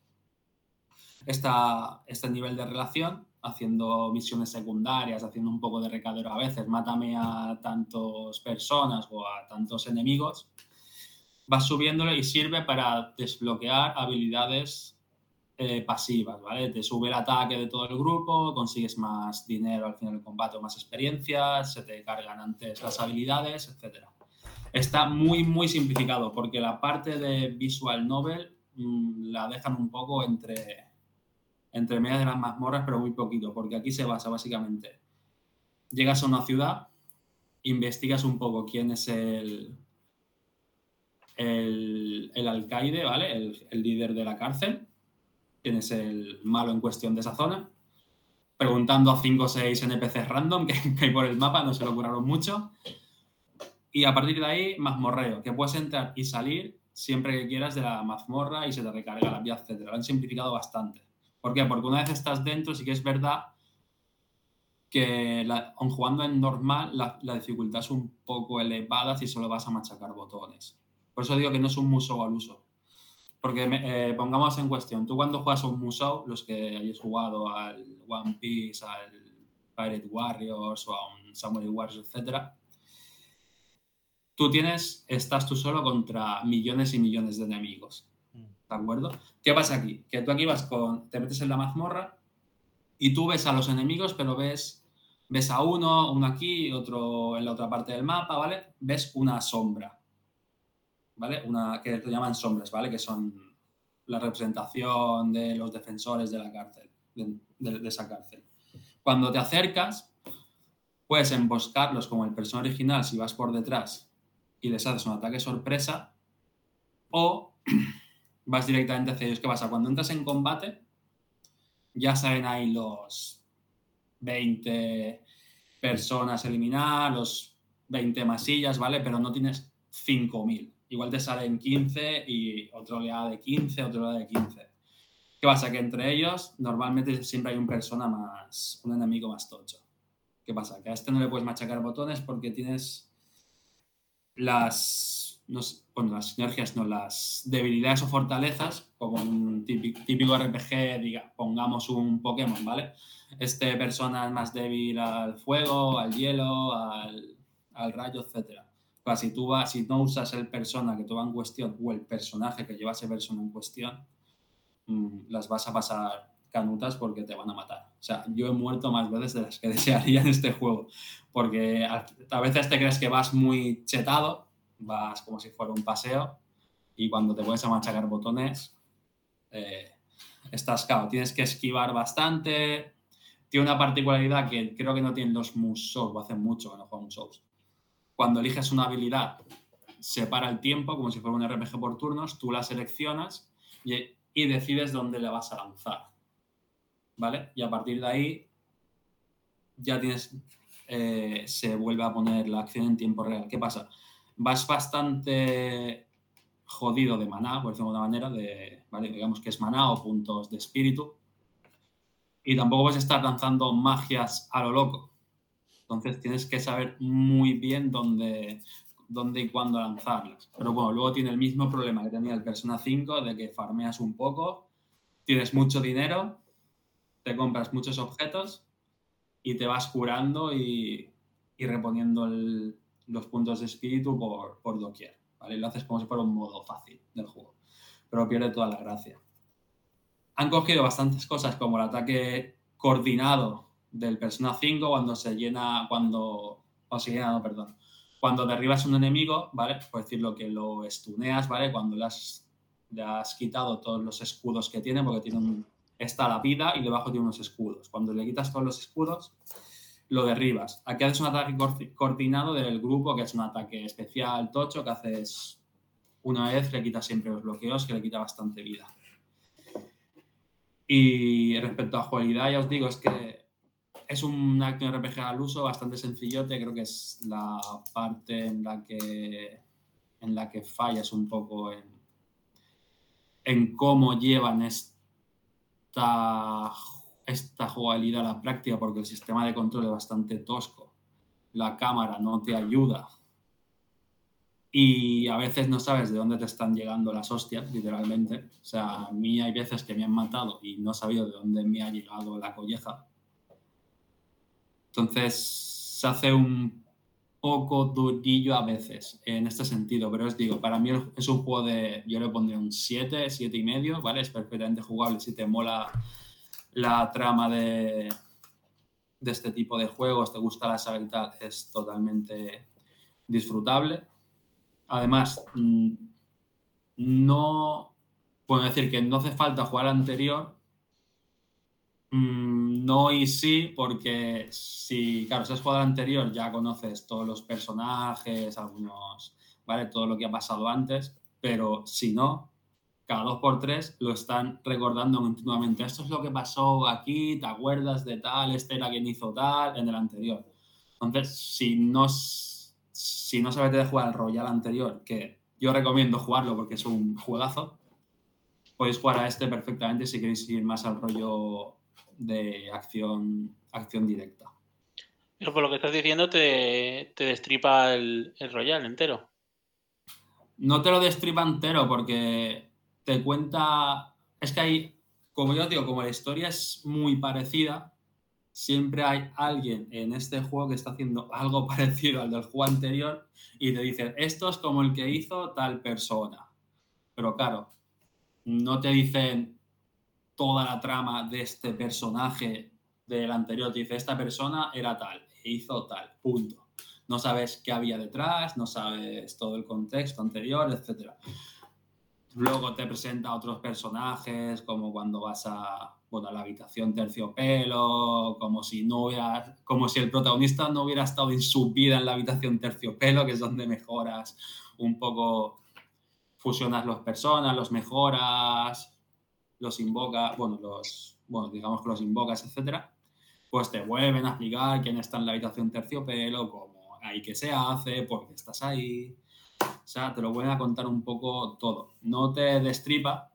esta, este nivel de relación, haciendo misiones secundarias, haciendo un poco de recadero a veces, mátame a tantas personas o a tantos enemigos, vas subiéndolo y sirve para desbloquear habilidades eh, pasivas, ¿vale? Te sube el ataque de todo el grupo, consigues más dinero al final del combate o más experiencias, se te cargan antes las habilidades, etc. Está muy, muy simplificado porque la parte de visual novel mmm, la dejan un poco entre, entre medias de las mazmorras, pero muy poquito, porque aquí se basa básicamente. Llegas a una ciudad, investigas un poco quién es el, el, alcaide, ¿vale? El, líder de la cárcel, quién es el malo en cuestión de esa zona. preguntando a 5 o 6 NPCs random que, hay por el mapa, no se lo curaron mucho. Y a partir de ahí, mazmorreo, que puedes entrar y salir siempre que quieras de la mazmorra y se te recarga la vida, etc. Lo han simplificado bastante. ¿Por qué? Porque una vez estás dentro, sí que es verdad que jugando en normal, la, dificultad es un poco elevada si solo vas a machacar botones. Por eso digo que no es un museo al uso. Porque eh, pongamos en cuestión, tú cuando juegas a un museo, los que hayas jugado al One Piece, al Pirate Warriors o a un Samurai Warriors, etcétera, tú tienes, estás tú solo contra millones y millones de enemigos. ¿De acuerdo? ¿Qué pasa aquí? Que tú aquí vas con, te metes en la mazmorra y tú ves a los enemigos, pero ves, ves a uno, uno aquí, otro en la otra parte del mapa, ¿vale? Ves una sombra, ¿vale? Una que te llaman sombras, ¿vale? Que son la representación de los defensores de la cárcel, de, de, esa cárcel. Cuando te acercas, puedes emboscarlos como el personaje original si vas por detrás y les haces un ataque sorpresa, o vas directamente hacia ellos. ¿Qué pasa? Cuando entras en combate, ya salen ahí los 20 personas a eliminar, los 20 masillas, ¿vale? Pero no tienes 5.000. Igual te salen 15 y otra oleada de 15, otra oleada de 15. ¿Qué pasa? Que entre ellos normalmente siempre hay un persona más, un enemigo más tocho. ¿Qué pasa? Que a este no le puedes machacar botones porque tienes las, no sé, bueno, las sinergias, no, las debilidades o fortalezas, como un típico, RPG, diga, pongamos un Pokémon, ¿vale? Este persona es más débil al fuego, al hielo, al, al rayo, etc. Si tú vas, si no usas el persona que tú va en cuestión o el personaje que lleva ese persona en cuestión, mmm, las vas a pasar canutas porque te van a matar. O sea, yo he muerto más veces de las que desearía en este juego, porque a veces te crees que vas muy chetado, vas como si fuera un paseo, y cuando te pones a machacar botones, eh, estás cao. Tienes que esquivar bastante. Tiene una particularidad que creo que no tienen los Musou, o hace mucho que no juego Musous. Cuando eliges una habilidad, se para el tiempo, como si fuera un RPG por turnos, tú la seleccionas y, y decides dónde le vas a lanzar. ¿vale? Y a partir de ahí ya tienes, eh, se vuelve a poner la acción en tiempo real. ¿Qué pasa? Vas bastante jodido de maná, por decirlo de alguna manera, de, digamos que es maná o puntos de espíritu, y tampoco vas a estar lanzando magias a lo loco. Entonces tienes que saber muy bien dónde, dónde y cuándo lanzarlas. Pero bueno, luego tiene el mismo problema que tenía el Persona 5, de que farmeas un poco, tienes mucho dinero, te compras muchos objetos y te vas curando y, y reponiendo el, los puntos de espíritu por, por doquier. ¿vale? Lo haces como si fuera un modo fácil del juego, pero pierde toda la gracia. Han cogido bastantes cosas como el ataque coordinado del Persona 5 cuando se llena, cuando, o se llena, no, perdón, cuando derribas un enemigo, ¿vale? Por decirlo que lo estuneas, ¿vale? Cuando le has, le has quitado todos los escudos que tiene, porque tiene un, está la vida y debajo tiene unos escudos. Cuando le quitas todos los escudos, lo derribas. Aquí haces un ataque coordinado del grupo, que es un ataque especial tocho, que haces una vez, le quitas siempre los bloqueos, que le quita bastante vida. Y respecto a jugabilidad, ya os digo, es que es un acto RPG al uso bastante sencillote, creo que es la parte en la que, en la que fallas un poco en, en cómo llevan esta, esta jugabilidad a la práctica porque el sistema de control es bastante tosco. La cámara no te ayuda. Y a veces no sabes de dónde te están llegando las hostias, literalmente. O sea, a mí hay veces que me han matado y no he sabido de dónde me ha llegado la colleja. Entonces, se hace un poco durillo a veces en este sentido, pero os digo, para mí es un juego de, yo le pondría un 7, 7 y medio, ¿vale? Es perfectamente jugable si te mola la trama de, este tipo de juegos, te gusta la saga y tal, es totalmente disfrutable. Además, mm, no puedo decir que no hace falta jugar anterior Mm, no y sí, porque si, claro, si has jugado anterior ya conoces todos los personajes, algunos, ¿vale? Todo lo que ha pasado antes, pero si no, cada dos por tres lo están recordando continuamente. Esto es lo que pasó aquí, ¿te acuerdas de tal? Este era quien hizo tal en el anterior. Entonces, si no, si no sabes de jugar al Royal anterior, que yo recomiendo jugarlo porque es un juegazo, podéis jugar a este perfectamente si queréis ir más al rollo de acción, acción directa. Pero por lo que estás diciendo, te, te destripa el, el Royal entero. No te lo destripa entero porque te cuenta. Es que hay, como yo digo, como la historia es muy parecida, siempre hay alguien en este juego que está haciendo algo parecido al del juego anterior y te dicen, esto es como el que hizo tal persona. Pero claro, no te dicen toda la trama de este personaje del anterior. Te dice, esta persona era tal, e hizo tal, punto. No sabes qué había detrás, no sabes todo el contexto anterior, etc. Luego te presenta otros personajes, como cuando vas a, bueno, a la habitación terciopelo, como si, no hubiera, como si el protagonista no hubiera estado en su vida en la habitación terciopelo, que es donde mejoras un poco, fusionas las personas, los mejoras, los invocas, bueno, los, bueno, digamos que los invocas, etcétera pues te vuelven a explicar quién está en la habitación terciopelo, cómo hay que se hace, por qué estás ahí. O sea, te lo vuelven a contar un poco todo. No te destripa,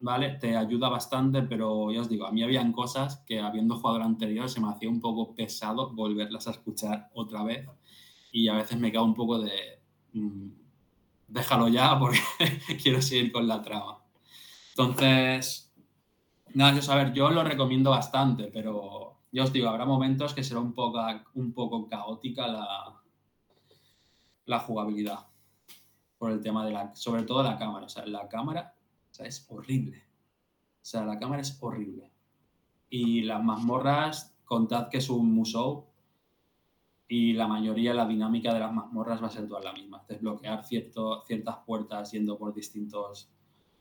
¿vale? Te ayuda bastante, pero ya os digo, a mí habían cosas que habiendo jugado el anterior se me hacía un poco pesado volverlas a escuchar otra vez y a veces me cago un poco de... Mmm, déjalo ya porque quiero seguir con la trama. Entonces, Nada, yo, a ver, yo lo recomiendo bastante, pero yo os digo, habrá momentos que será un poco, un poco caótica la, la jugabilidad. Por el tema de la, sobre todo la cámara. O sea, la cámara o sea, es horrible. O sea, la cámara es horrible. Y las mazmorras, contad que es un musou y la mayoría, la dinámica de las mazmorras va a ser toda la misma. Desbloquear cierto, ciertas puertas yendo por distintos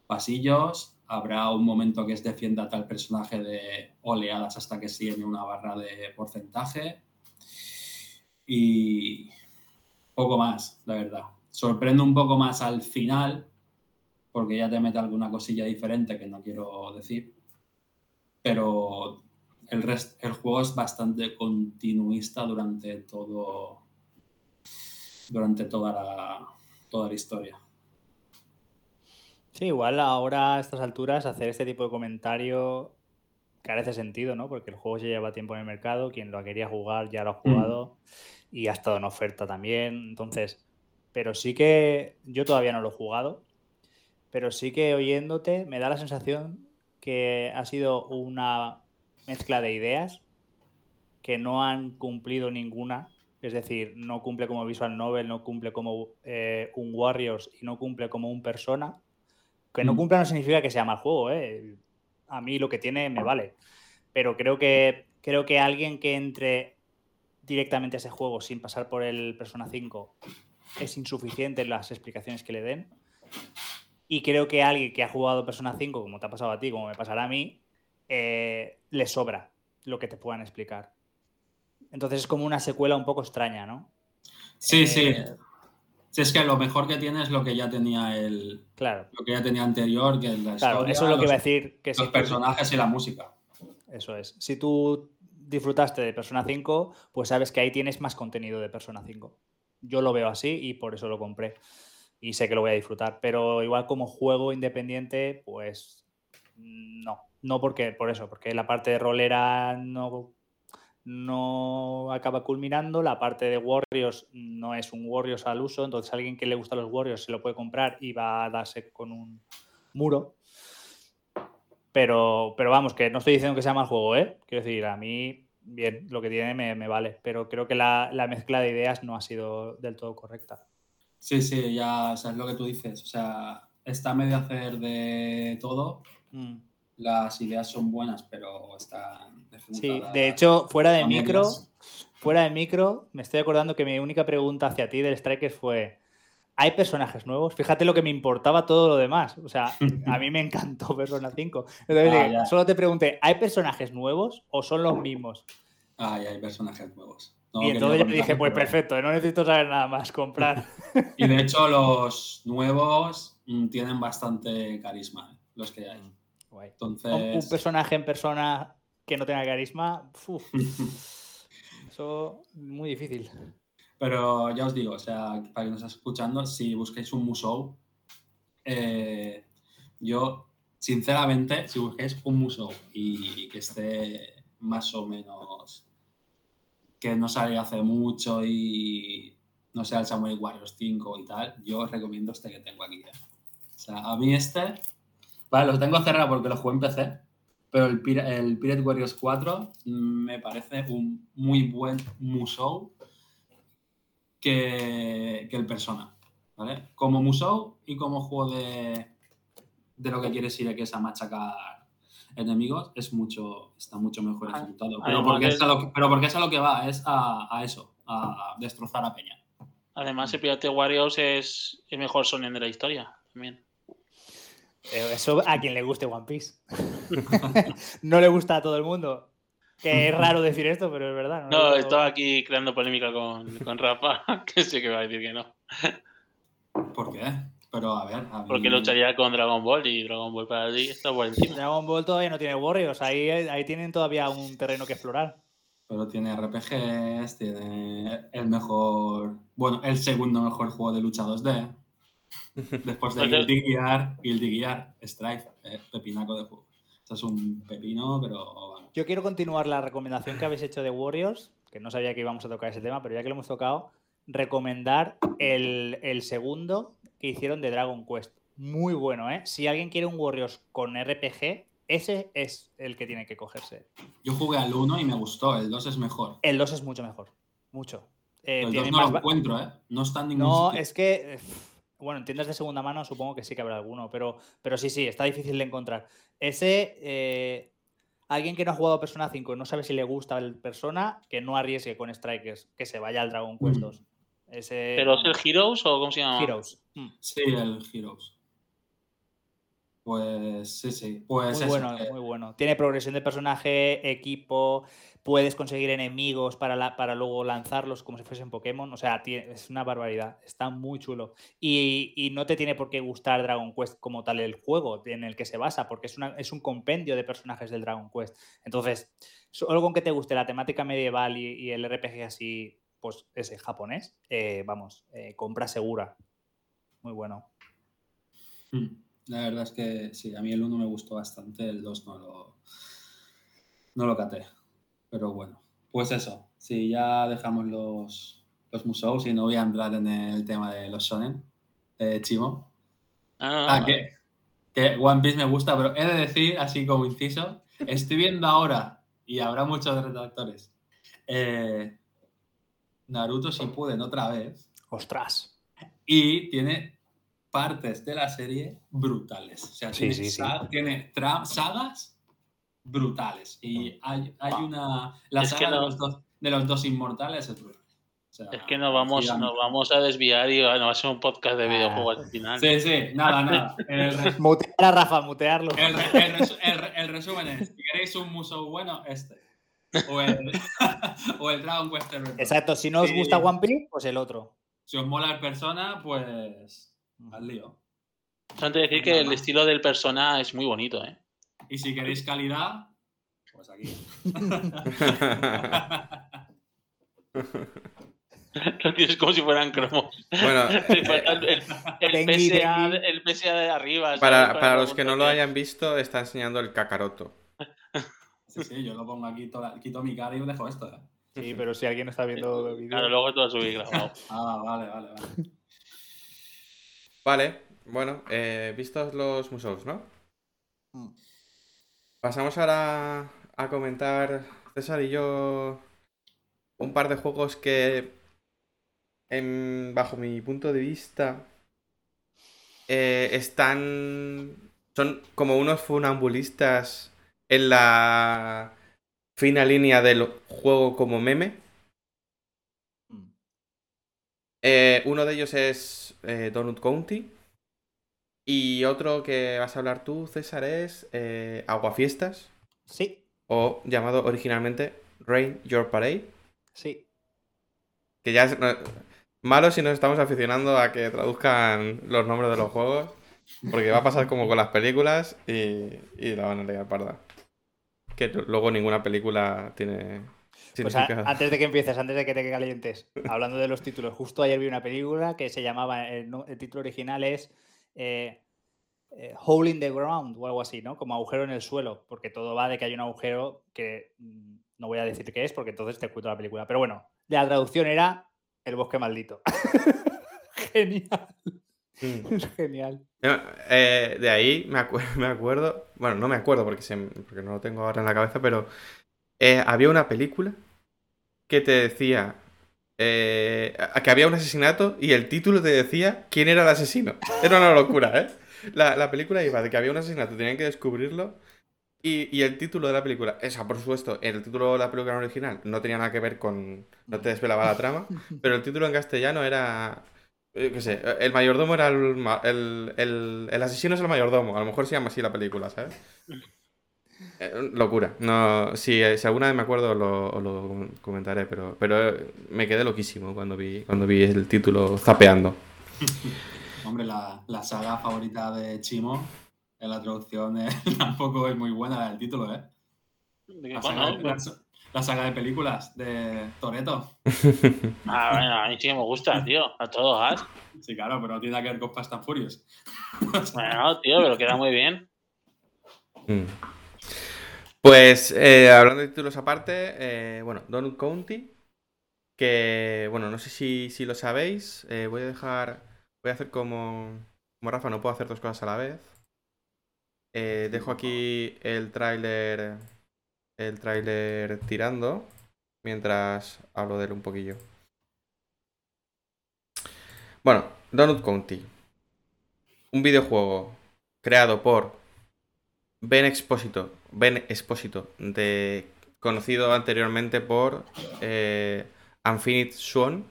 pasillos, habrá un momento que es defienda a tal personaje de oleadas hasta que sigue una barra de porcentaje y poco más, la verdad. Sorprende un poco más al final porque ya te mete alguna cosilla diferente que no quiero decir, pero el, el juego es bastante continuista durante todo durante toda la, toda la historia. Sí, igual ahora a estas alturas hacer este tipo de comentario carece sentido, ¿no? Porque el juego ya lleva tiempo en el mercado, quien lo quería jugar ya lo ha mm. Y ha estado en oferta también. Entonces, pero sí que yo todavía no lo he jugado, pero sí que oyéndote me da la sensación que ha sido una mezcla de ideas que no han cumplido ninguna. Es decir, no cumple como Visual Novel, no cumple como eh, un Warriors y no cumple como un Persona. Que no mm. cumpla no significa que sea mal juego, ¿eh? A mí lo que tiene me vale. Pero creo que, creo que alguien que entre directamente a ese juego sin pasar por el Persona 5 es insuficiente en las explicaciones que le den. Y creo que alguien que ha jugado Persona 5, como te ha pasado a ti, como me pasará a mí, eh, le sobra lo que te puedan explicar. Entonces es como una secuela un poco extraña, ¿no? Sí, sí. Eh, si es que lo mejor que tiene es lo que ya tenía el. Claro. Lo que ya tenía anterior, que es la claro, eso es lo que iba a decir. Que los personajes y la música. Eso es. Si tú disfrutaste de Persona 5, pues sabes que ahí tienes más contenido de Persona 5. Yo lo veo así y por eso lo compré. Y sé que lo voy a disfrutar. Pero igual como juego independiente, pues no. No porque, por eso, porque la parte de rolera no no acaba culminando. La parte de Warriors no es un Warriors al uso, entonces alguien que le gusta los Warriors se lo puede comprar y va a darse con un muro. Pero, pero vamos, que no estoy diciendo que sea mal juego, ¿eh? Quiero decir, a mí, bien, lo que tiene me, vale, pero creo que la, mezcla de ideas no ha sido del todo correcta. Sí, sí, ya sabes lo que tú dices. O sea, está medio hacer de todo. Mm. Las ideas son buenas, pero están Sí, de hecho, fuera de micro, fuera de micro, me estoy acordando que mi única pregunta hacia ti del Strikers fue: ¿hay personajes nuevos? Fíjate lo que me importaba todo lo demás. O sea, a mí me encantó Persona 5. Entonces, ah, solo te pregunté: ¿hay personajes nuevos o son los mismos? Ah, ya hay personajes nuevos. y entonces yo dije, pues perfecto, no necesito saber nada más, comprar. Y de hecho, los nuevos mm, tienen bastante carisma, ¿eh? los que hay. Guay. Entonces, Un, un personaje en persona que no tenga carisma, uf, eso muy difícil. Pero ya os digo, o sea, para que nos escuchando, si busquéis un Musou, eh, yo, sinceramente, si busquéis un Musou y que esté más o menos, que no salga hace mucho y no sea el Samurai Warriors 5 y tal, yo os recomiendo este que tengo aquí. ¿eh? O sea, a mí este, vale, lo tengo cerrado porque lo jugué en PC, pero el, el Pirate Warriors 4 me parece un muy buen Musou que, que el Persona, ¿vale? Como Musou y como juego de, de lo que quieres ir, que es a machacar enemigos, es mucho, está mucho mejor Ah, ejecutado. Pero además porque, de- es a lo que, pero porque es a lo que va, es a, a eso, a destrozar a Peña. Además, el Pirate Warriors es el mejor Sonen de la historia también. Eh, Eso a quien le guste One Piece. no le gusta a todo el mundo. Que es raro decir esto, pero es verdad. No, todo estaba aquí creando polémica con, con Rafa, que sé que va a decir que no. ¿Por qué? Pero a ver, a mí- Porque lucharía con Dragon Ball y Dragon Ball para ti está por encima. Dragon Ball todavía no tiene Warriors. Ahí, ahí tienen todavía un terreno que explorar. Pero tiene RPGs, tiene el mejor, bueno, el segundo mejor juego de lucha 2D. Después de Guilty Gear, Guilty Gear, Strife, eh, pepinaco de juego. Esto es un pepino, pero. Yo quiero continuar la recomendación que habéis hecho de Warriors, que no sabía que íbamos a tocar ese tema, pero ya que lo hemos tocado, recomendar el, el segundo que hicieron de Dragon Quest. Muy bueno, ¿eh? Si alguien quiere un Warriors con RPG, ese es el que tiene que cogerse. Yo jugué al 1 y me gustó, el 2 es mejor. El 2 es mucho mejor. Mucho. Eh, el 2 tiene no más lo encuentro, ¿eh? No está en ningún No, sitio. es que. Bueno, en tiendas de segunda mano supongo que sí que habrá alguno, pero, pero sí, sí, está difícil de encontrar. Ese. eh, alguien que no ha jugado Persona 5 y no sabe si le gusta el Persona, que no arriesgue con Strikers, que se vaya al Dragon Quest Mm. 2. Ese. ¿Pero es el Heroes o cómo se llama? Heroes. Mm. Sí, el Heroes. Pues sí, sí. Pues Muy bueno, que- muy bueno. Tiene progresión de personaje, equipo, puedes conseguir enemigos para, la- para luego lanzarlos como si fuesen Pokémon. O sea, es una barbaridad. Está muy chulo. Y, y no te tiene por qué gustar Dragon Quest como tal el juego en el que se basa, porque es, una, es un compendio de personajes del Dragon Quest. Entonces, solo con que te guste la temática medieval y, y el RPG así, pues ese japonés, eh, vamos, eh, compra segura. Muy bueno. Mm. La verdad es que sí, a mí el 1 me gustó bastante, el 2 no lo, no lo caté. Pero bueno, pues eso. Si ya dejamos los, los museos y no voy a entrar en el tema de los shonen, eh, Chimo. Ah, Ah, que, que One Piece me gusta, pero he de decir, así como inciso, estoy viendo ahora, y habrá muchos retractores, eh, Naruto Shippuden otra vez, ¡Ostras! y tiene partes de la serie brutales. O sea, Sí, tiene, sí, sí. tiene sagas brutales. Y hay, hay una. La Es que saga de, no- los dos, de los dos inmortales es brutal. O sea, Es que nos vamos, nos vamos a desviar y bueno, va a ser un podcast de Ah. videojuegos al final. Sí, sí, nada, nada. El, Mutear a Rafa, mutearlo. el el resu- el re- el resumen es: si queréis un museo bueno, este. O el, o el Dragon Quest. Exacto, si no os gusta One Piece, pues el otro. Si os mola el persona, pues. Al lío. Antes de decir que el estilo del persona es muy bonito, ¿eh? Y si queréis calidad, pues aquí. Lo tienes como si fueran cromos. Bueno, el, el, el Tengi de PSA, el PSA de arriba. para, para los que no lo hayan visto, está enseñando el Kakaroto. Sí, sí, yo lo pongo aquí, toda, quito mi cara y dejo esto. ¿eh? Sí, pero si alguien está viendo el vídeo. Claro, luego todo subir grabado. Ah, vale, vale, vale. Vale, bueno, eh, vistos los museos, ¿no? Mm. Pasamos ahora a comentar, César y yo, un par de juegos que, en- bajo mi punto de vista, eh, están... Son como unos funambulistas en la fina línea del juego como meme. Eh, uno de ellos es eh, Donut County. Y otro que vas a hablar tú, César, es eh, Aguafiestas. Sí, O llamado originalmente Rain Your Parade. sí. Que ya es malo si nos estamos aficionando a que traduzcan los nombres de los juegos. Porque va a pasar como con las películas y, y la van a liar parda. Que luego ninguna película tiene pues antes de que empieces, antes de que te calientes, hablando de los títulos, justo ayer vi una película que se llamaba, el, título original es eh, eh, Hole in the Ground o algo así, ¿no? Como agujero en el suelo, porque todo va de que hay un agujero que mm, no voy a decir qué es, porque entonces te cuento la película. Pero bueno, la traducción era El bosque maldito. Genial. Mm. Es genial. Eh, de ahí me, me, acuerdo, bueno, no me acuerdo porque, porque no lo tengo ahora en la cabeza, pero había una película que te decía eh, que había un asesinato y el título te decía quién era el asesino. Era una locura, ¿eh? La, película iba de que había un asesinato, tenían que descubrirlo. Y, el título de la película, esa por supuesto, el título de la película original no tenía nada que ver con. No te desvelaba la trama, pero el título en castellano era. qué sé, el mayordomo era el, el, el, asesino es el mayordomo, a lo mejor se llama así la película, ¿sabes? Eh, locura. No, si, si, alguna vez me acuerdo lo, lo comentaré, pero, pero eh, me quedé loquísimo cuando vi, cuando vi el título zapeando. Hombre, la, la saga favorita de Chimo, en la traducción tampoco es muy buena el título, ¿eh? La saga, de, la, saga de películas de Toreto. Ah, bueno, a mí sí me gusta, tío. A todos, Sí, claro, pero no tiene nada que ver con Fast and Furious. bueno, tío, pero queda muy bien. Mm. Pues eh, hablando de títulos aparte, eh, bueno, Donut County, que bueno, no sé si, lo sabéis, eh, voy a dejar, voy a hacer como, como Rafa, no puedo hacer dos cosas a la vez. dejo aquí el tráiler, el tráiler tirando, mientras hablo de él un poquillo. Bueno, Donut County, un videojuego creado por Ben Exposito, Ben Exposito, de, conocido anteriormente por eh, Infinite Swan,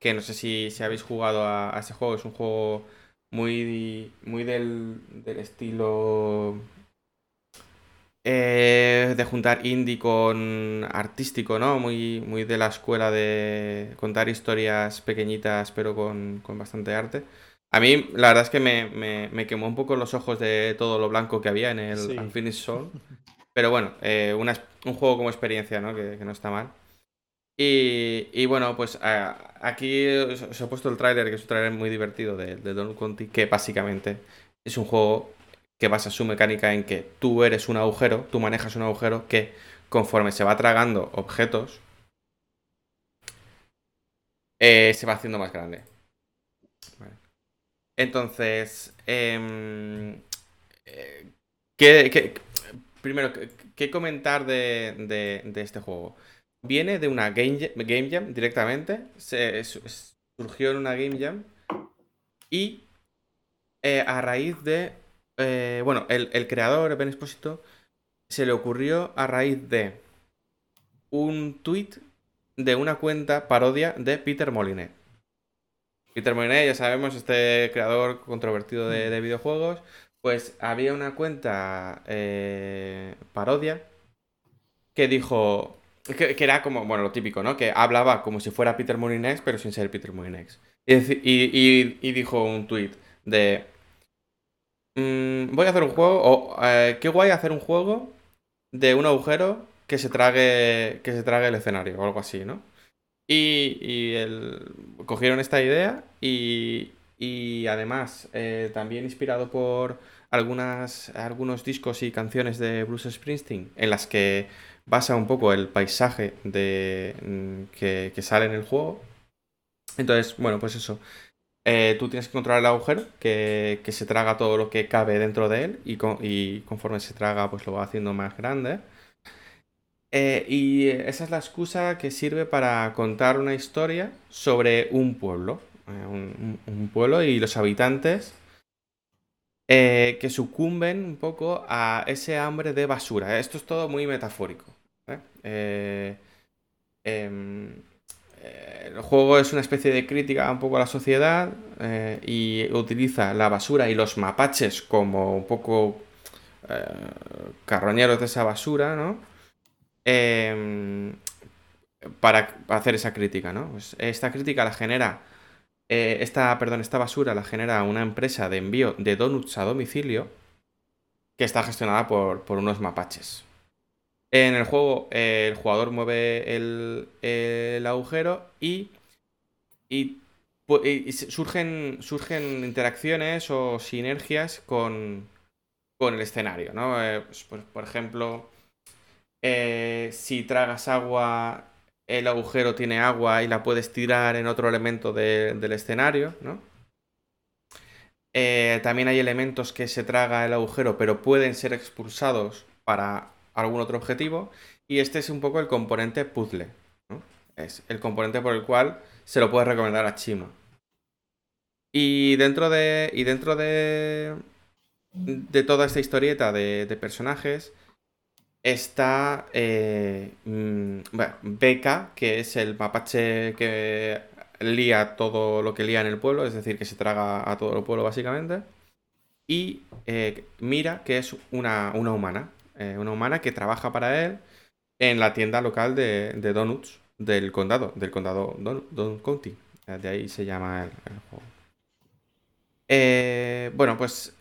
que no sé si, si habéis jugado a, ese juego, es un juego muy, muy del, del estilo eh, de juntar indie con artístico, ¿no? Muy, muy de la escuela de contar historias pequeñitas pero con, con bastante arte. A mí, la verdad es que me, quemó un poco los ojos de todo lo blanco que había en el Unfinished Soul. Pero bueno, eh, un juego como experiencia, ¿no? Que, no está mal. Y, bueno, pues aquí os, he puesto el tráiler, que es un tráiler muy divertido de, de Don Conti, que básicamente es un juego que basa su mecánica en que tú eres un agujero, tú manejas un agujero que conforme se va tragando objetos, eh, se va haciendo más grande. Entonces, em, eh, primero, ¿qué comentar de, este juego? Viene de una Game, Jam directamente, surgió en una Game Jam y eh, a raíz de, eh, bueno, el, el, creador, Ben Esposito, se le ocurrió a raíz de un tweet de una cuenta parodia de Peter Molinet. Peter Moynier, ya sabemos, este creador controvertido de, videojuegos, pues había una cuenta eh, parodia que dijo, que, era como, bueno, lo típico, ¿no? Que hablaba como si fuera Peter Molyneux, pero sin ser Peter Molyneux. Y, dijo un tweet de, mm, voy a hacer un juego, o eh, qué guay hacer un juego de un agujero que se trague, que se trague el escenario, o algo así, ¿no? Y, el, cogieron esta idea y, y además eh, también inspirado por algunas, algunos discos y canciones de Bruce Springsteen en las que basa un poco el paisaje de, mm, que, sale en el juego. Entonces, bueno, pues eso. Eh, tú tienes que controlar el agujero, que, que, se traga todo lo que cabe dentro de él y, y conforme se traga, pues lo va haciendo más grande. Eh, y esa es la excusa que sirve para contar una historia sobre un pueblo. Eh, un, pueblo y los habitantes eh, que sucumben un poco a ese hambre de basura. Esto es todo muy metafórico. Em, el juego es una especie de crítica un poco a la sociedad y utiliza la basura y los mapaches como un poco carroñeros de esa basura, ¿no? Em, para, hacer esa crítica, ¿no? Pues esta crítica la genera eh, esta, perdón, esta basura la genera una empresa de envío de donuts a domicilio que está gestionada por, por unos mapaches. En el juego, eh, el jugador mueve el, el agujero y, y, surgen, surgen interacciones o sinergias con, con el escenario, ¿no? Eh, pues, por ejemplo, eh, si tragas agua, el agujero tiene agua y la puedes tirar en otro elemento de- del escenario, ¿no? Eh, también hay elementos que se traga el agujero, pero pueden ser expulsados para algún otro objetivo. Y este es un poco el componente puzzle, ¿no? Es el componente por el cual se lo puedes recomendar a Chima. Y dentro de. Y dentro de. De toda esta historieta de personajes. Está eh, mm, Becca, que es el mapache que lía todo lo que lía en el pueblo, es decir, que se traga a todo el pueblo básicamente. Y eh, Mira, que es una, una humana, eh, una humana que trabaja para él en la tienda local de, donuts del condado, del condado Don, County. De ahí se llama el, juego. Bueno, pues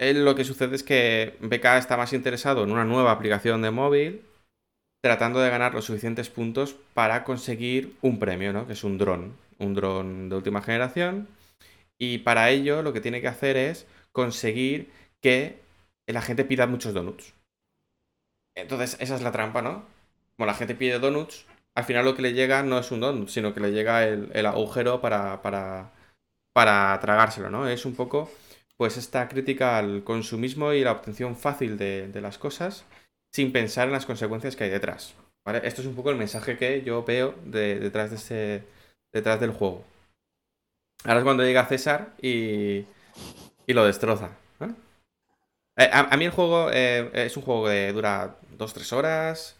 eh, lo que sucede es que BK está más interesado en una nueva aplicación de móvil, tratando de ganar los suficientes puntos para conseguir un premio, ¿no? Que es un dron, un dron de última generación. Y para ello lo que tiene que hacer es conseguir que la gente pida muchos donuts. Entonces, esa es la trampa, ¿no? Como la gente pide donuts, al final lo que le llega no es un donut, sino que le llega el, el agujero para, para, para tragárselo, ¿no? Es un poco, pues, esta crítica al consumismo y la obtención fácil de, las cosas sin pensar en las consecuencias que hay detrás. Esto es un poco el mensaje que yo veo de- detrás, de ese, detrás del juego. Ahora es cuando llega César y, y lo destroza. Eh, a, mí el juego eh, es un juego que dura 2-3 horas,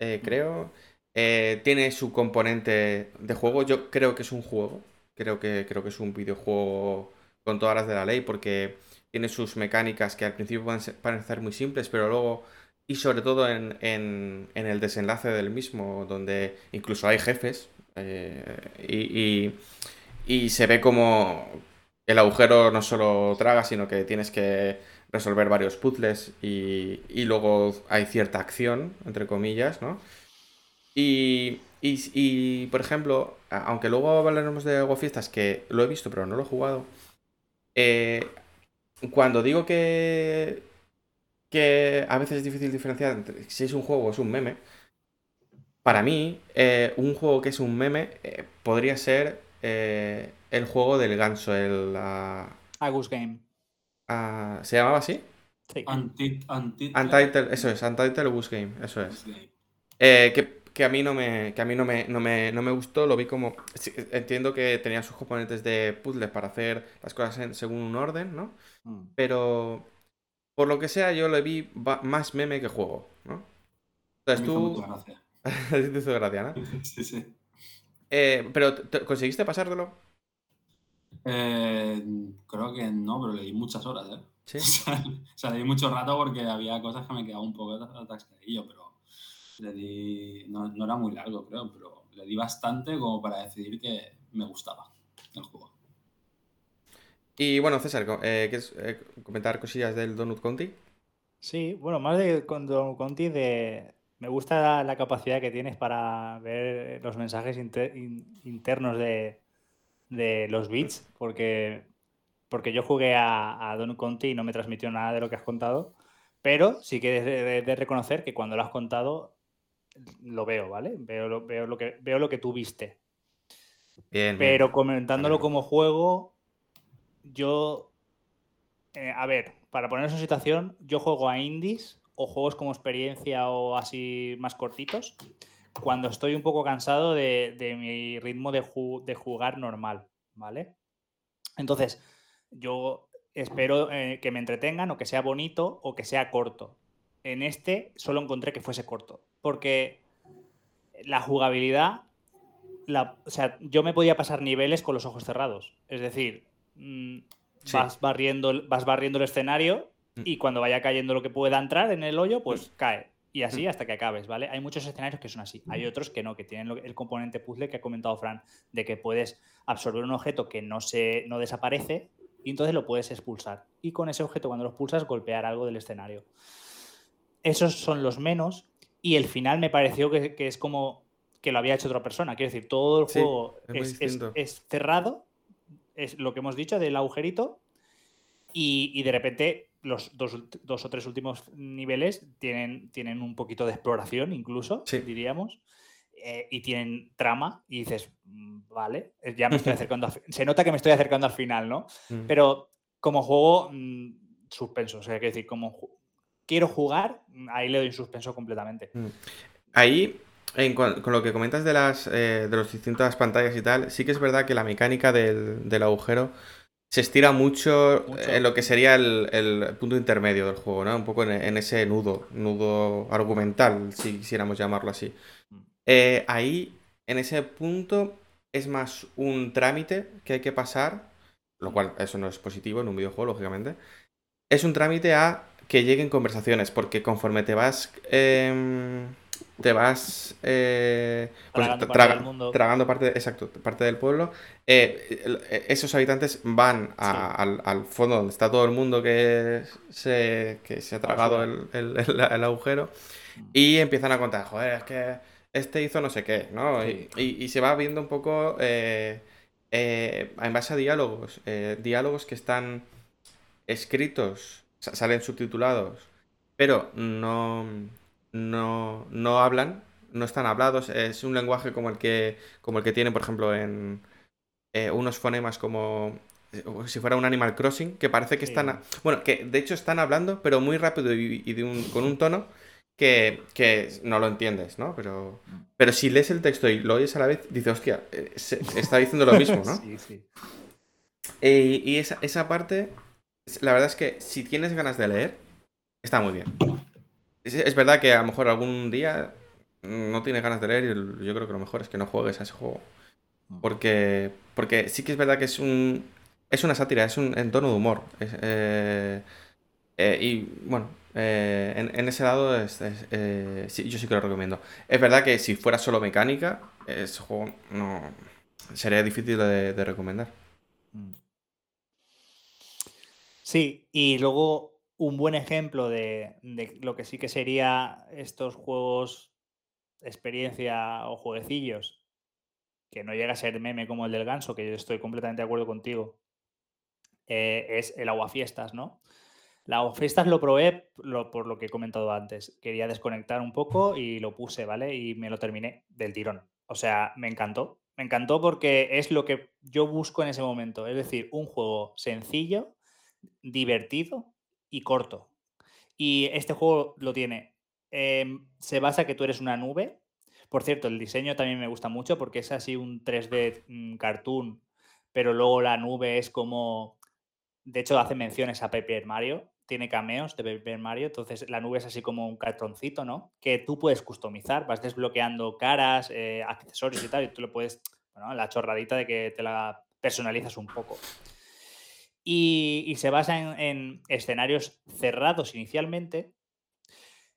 eh, creo. Tiene su componente de juego. Yo creo que es un juego. Creo que, creo que es un videojuego con todas las de la ley porque tiene sus mecánicas que al principio pueden parecer muy simples, pero luego, y sobre todo en, en- en el desenlace del mismo, donde incluso hay jefes eh, y, y- se ve como el agujero no solo traga, sino que tienes que resolver varios puzzles y, y luego hay cierta acción, entre comillas, ¿no? Y, y- y, por ejemplo, aunque luego hablaremos de Fiestas, que lo he visto pero no lo he jugado, eh, cuando digo que, que a veces es difícil diferenciar entre si es un juego o es un meme, para mí, eh, un juego que es un meme eh, podría ser eh, el juego del ganso, el... ah, Agus Game. ah, ¿se llamaba así? Sí. Untit- Untit- Untitled, eso es, Untitled Bus Game, eso es. Eh, que, que a mí no me, que a mí no me, no me, no me gustó, lo vi como... sí, entiendo que tenía sus componentes de puzzles para hacer las cosas en- según un orden, ¿no? Mm. Pero por lo que sea, yo le vi más meme que juego, ¿no? Entonces tú... te hizo gracia, ¿no? Sí, sí. Eh, pero, ¿te- te- ¿conseguiste pasártelo? Eh, creo que no, pero le di muchas horas, ¿eh? Sí. O sea, o sea, le di mucho rato porque había cosas que me quedaban un poco atascadillo, pero le di. No, no era muy largo, creo, pero le di bastante como para decidir que me gustaba el juego. Y bueno, César, eh, ¿quieres eh, comentar cosillas del Donut Conti? Sí, bueno, más de con Don Conti, de... me gusta la capacidad que tienes para ver los mensajes inter- in- internos de, de los bits, porque, porque yo jugué a, a Don Conti y no me transmitió nada de lo que has contado, pero sí que he de, de- de reconocer que cuando lo has contado lo veo, ¿vale? Veo lo, veo lo, que, veo lo que tú viste. Bien. Pero comentándolo como juego, yo. eh, a ver, para ponernos en situación, yo juego a indies o juegos como experiencia o así más cortitos cuando estoy un poco cansado de, de mi ritmo de, ju- de jugar normal, ¿vale? Entonces, yo espero eh, que me entretengan o que sea bonito o que sea corto. En este solo encontré que fuese corto, porque la jugabilidad la- o sea, yo me podía pasar niveles con los ojos cerrados. Es decir, mm, Sí. vas, barriendo, el- vas barriendo el escenario Mm. y cuando vaya cayendo lo que pueda entrar en el hoyo, pues cae. y así hasta que acabes, ¿vale? Hay muchos escenarios que son así. Hay otros que no, que tienen el componente puzzle que ha comentado Fran, de que puedes absorber un objeto que no, se, no desaparece y entonces lo puedes expulsar. Y con ese objeto, cuando lo expulsas, golpear algo del escenario. Esos son los menos y el final me pareció que, que es como que lo había hecho otra persona. Quiero decir, todo el Sí, juego es muy es, es- distinto. es cerrado, es lo que hemos dicho del agujerito, y, y de repente los dos, dos o tres últimos niveles tienen, tienen un poquito de exploración, incluso, Sí. diríamos, eh, y tienen trama, y dices, "Mm, vale, eh, ya me estoy acercando. a Se nota que me estoy acercando al final, ¿no? Mm. Pero como juego, mm, suspenso. O sea, quiero decir, como quiero jugar, ahí le doy suspenso completamente. Mm. Ahí, en con lo que comentas de las eh, de las distintas pantallas y tal, sí que es verdad que la mecánica del, del agujero se estira mucho, Mucho. en lo que sería el, el punto intermedio del juego, ¿no? Un poco en, en ese nudo, nudo argumental, si quisiéramos llamarlo así. Mm. Eh, ahí, en ese punto, es más un trámite que hay que pasar, lo cual eso no es positivo en un videojuego, lógicamente. Es un trámite a que lleguen conversaciones, porque conforme te vas. em, te vas. eh, pues, Tragando tra- parte del mundo. tragando parte, exacto, parte del pueblo. eh, eh, esos habitantes van a- Sí. al, al fondo donde está todo el mundo que se, que se ha tragado el, el- el- el agujero Mm. y empiezan a contar, joder, es que este hizo no sé qué, ¿no? Y- Sí. Y, y se va viendo un poco eh, eh, en base a diálogos, eh, diálogos que están escritos, salen subtitulados, pero no, no, no hablan, no están hablados, es un lenguaje como el que, como el que tiene, por ejemplo, en eh, unos fonemas como eh, si fuera un Animal Crossing, que parece que están, bueno, que de hecho están hablando, pero muy rápido y, y de un- con un tono que, que no lo entiendes, ¿no? Pero, pero si lees el texto y lo oyes a la vez, dices, hostia, eh, se- está diciendo lo mismo, ¿no? Sí, sí. Eh, y esa, esa parte, la verdad es que si tienes ganas de leer, está muy bien. Es, es verdad que a lo mejor algún día no tienes ganas de leer y yo creo que lo mejor es que no juegues a ese juego. Porque, porque sí que es verdad que es un es una sátira, es un en tono de humor. Es, eh, eh, y bueno, eh, en, en ese lado es- es, sí, yo sí que lo recomiendo. Es verdad que si fuera solo mecánica, ese juego no sería difícil de, de recomendar. Sí, y luego un buen ejemplo de, de lo que sí que sería estos juegos experiencia o jueguecillos, que no llega a ser meme como el del ganso, que yo estoy completamente de acuerdo contigo, eh, es el aguafiestas, ¿no? La aguafiestas lo probé lo- por lo que he comentado antes. Quería desconectar un poco y lo puse, ¿vale? Y me lo terminé del tirón. O sea, me encantó. Me encantó porque es lo que yo busco en ese momento. Es decir, un juego sencillo, divertido y corto. Y este juego lo tiene. Em, se basa que tú eres una nube. Por cierto, el diseño también me gusta mucho porque es así un 3D mm, cartoon, pero luego la nube es como... De hecho, hace menciones a Paper Mario. Tiene cameos de Paper Mario. Entonces, la nube es así como un cartoncito, ¿no? Que tú puedes customizar. Vas desbloqueando caras, eh, accesorios y tal. Y tú lo puedes... Bueno, la chorradita de que te la personalizas un poco. Y, y se basa en, en escenarios cerrados inicialmente.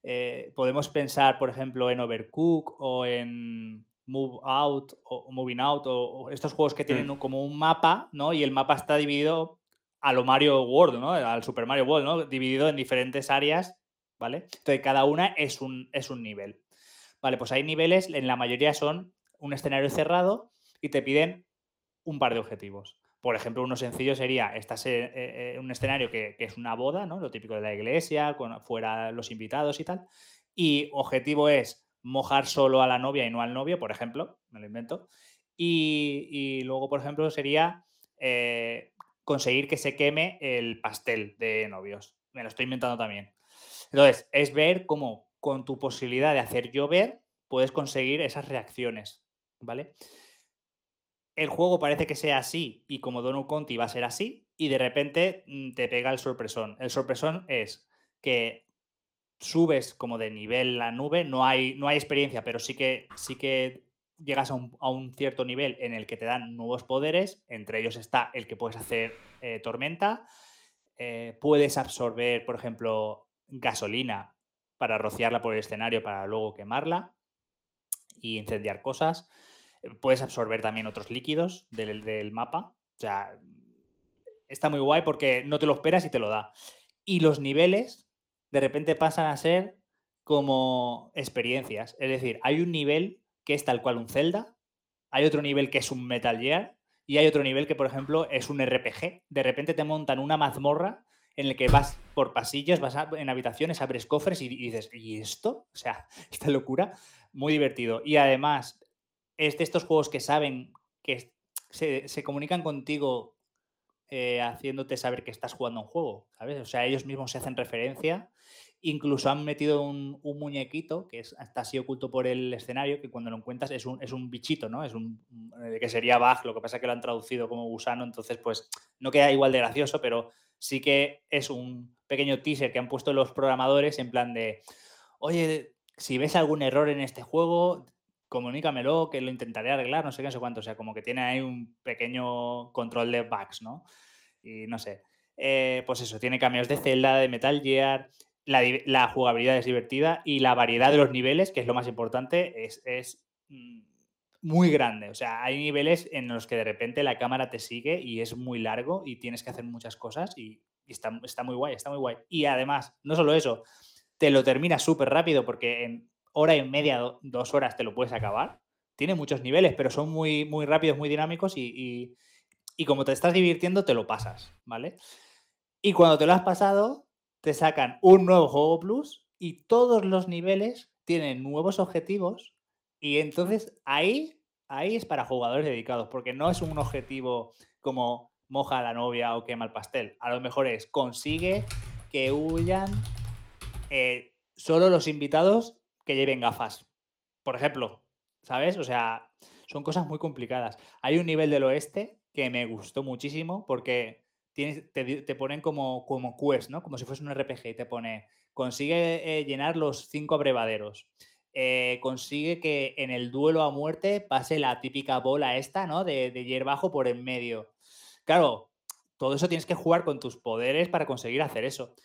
Eh, podemos pensar, por ejemplo, en Overcook o en Move Out o Moving Out o, o estos juegos que tienen Mm. un- como un mapa, ¿no? Y el mapa está dividido a lo Mario World, ¿no? Al Super Mario World, ¿no? Dividido en diferentes áreas, ¿vale? Entonces, cada una es un, es un nivel. Vale, pues hay niveles, en la mayoría son un escenario cerrado y te piden un par de objetivos. Por ejemplo, uno sencillo sería, estás en eh, eh, un escenario que, es una boda, ¿no? Lo típico de la iglesia, con fuera los invitados y tal. Y objetivo es mojar solo a la novia y no al novio, por ejemplo, me lo invento. Y, y luego, por ejemplo, sería eh, conseguir que se queme el pastel de novios. Me lo estoy inventando también. Entonces, es ver cómo con tu posibilidad de hacer llover puedes conseguir esas reacciones, ¿vale? El juego parece que sea así y como Donut Conti va a ser así y de repente mm, te pega el sorpresón. El sorpresón es que subes como de nivel la nube, no hay, no hay experiencia, pero sí que, sí que llegas a un, a un cierto nivel en el que te dan nuevos poderes, entre ellos está el que puedes hacer eh, tormenta, eh, puedes absorber, por ejemplo, gasolina para rociarla por el escenario para luego quemarla y incendiar cosas. Eh, Puedes absorber también otros líquidos del, del mapa. O sea, está muy guay porque no te lo esperas y te lo da. Y los niveles de repente pasan a ser como experiencias. Es decir, hay un nivel que es tal cual un Zelda, hay otro nivel que es un Metal Gear y hay otro nivel que, por ejemplo, es un RPG. De repente te montan una mazmorra en el que vas por pasillos, vas a- en habitaciones, abres cofres y, y dices, ¿y esto? O sea, esta locura, muy divertido. Y además, es de estos juegos que saben que se, comunican contigo eh, haciéndote saber que estás jugando un juego, ¿sabes? O sea, ellos mismos se hacen referencia. Incluso han metido un, muñequito que es- está así oculto por el escenario, que cuando lo encuentras es un, es un bichito, ¿no? Es un eh, que sería bug, lo que pasa es que lo han traducido como gusano, entonces pues no queda igual de gracioso, pero sí que es un pequeño teaser que han puesto los programadores en plan de, oye, si ves algún error en este juego, comunícamelo, que lo intentaré arreglar, no sé qué, no sé cuánto. O sea, como que tiene ahí un pequeño control de bugs, ¿no? Y no sé. Eh, pues eso, tiene cameos de Zelda, de Metal Gear, la, la jugabilidad es divertida y la variedad de los niveles, que es lo más importante, es, es, mm, muy grande. O sea, hay niveles en los que de repente la cámara te sigue y es muy largo y tienes que hacer muchas cosas y, y está, está muy guay, está muy guay. Y además, no solo eso, te lo terminas súper rápido porque en hora y media, do- dos horas te lo puedes acabar. Tiene muchos niveles, pero son muy, muy rápidos, muy dinámicos y, y- y como te estás divirtiendo, te lo pasas, ¿vale? Y cuando te lo has pasado, te sacan un nuevo juego plus y todos los niveles tienen nuevos objetivos y entonces ahí, ahí es para jugadores dedicados, porque no es un objetivo como moja a la novia o quema el pastel. A lo mejor es consigue que huyan eh, solo los invitados que lleven gafas. Por ejemplo, ¿sabes? O sea, son cosas muy complicadas. Hay un nivel del oeste que me gustó muchísimo porque tienes, te, ponen como, como quest, ¿no? Como si fuese un RPG y te pone, consigue eh, llenar los cinco abrevaderos. eh, consigue que en el duelo a muerte pase la típica bola esta, ¿no? De, de hierbajo por en medio. Claro, todo eso tienes que jugar con tus poderes para conseguir hacer eso.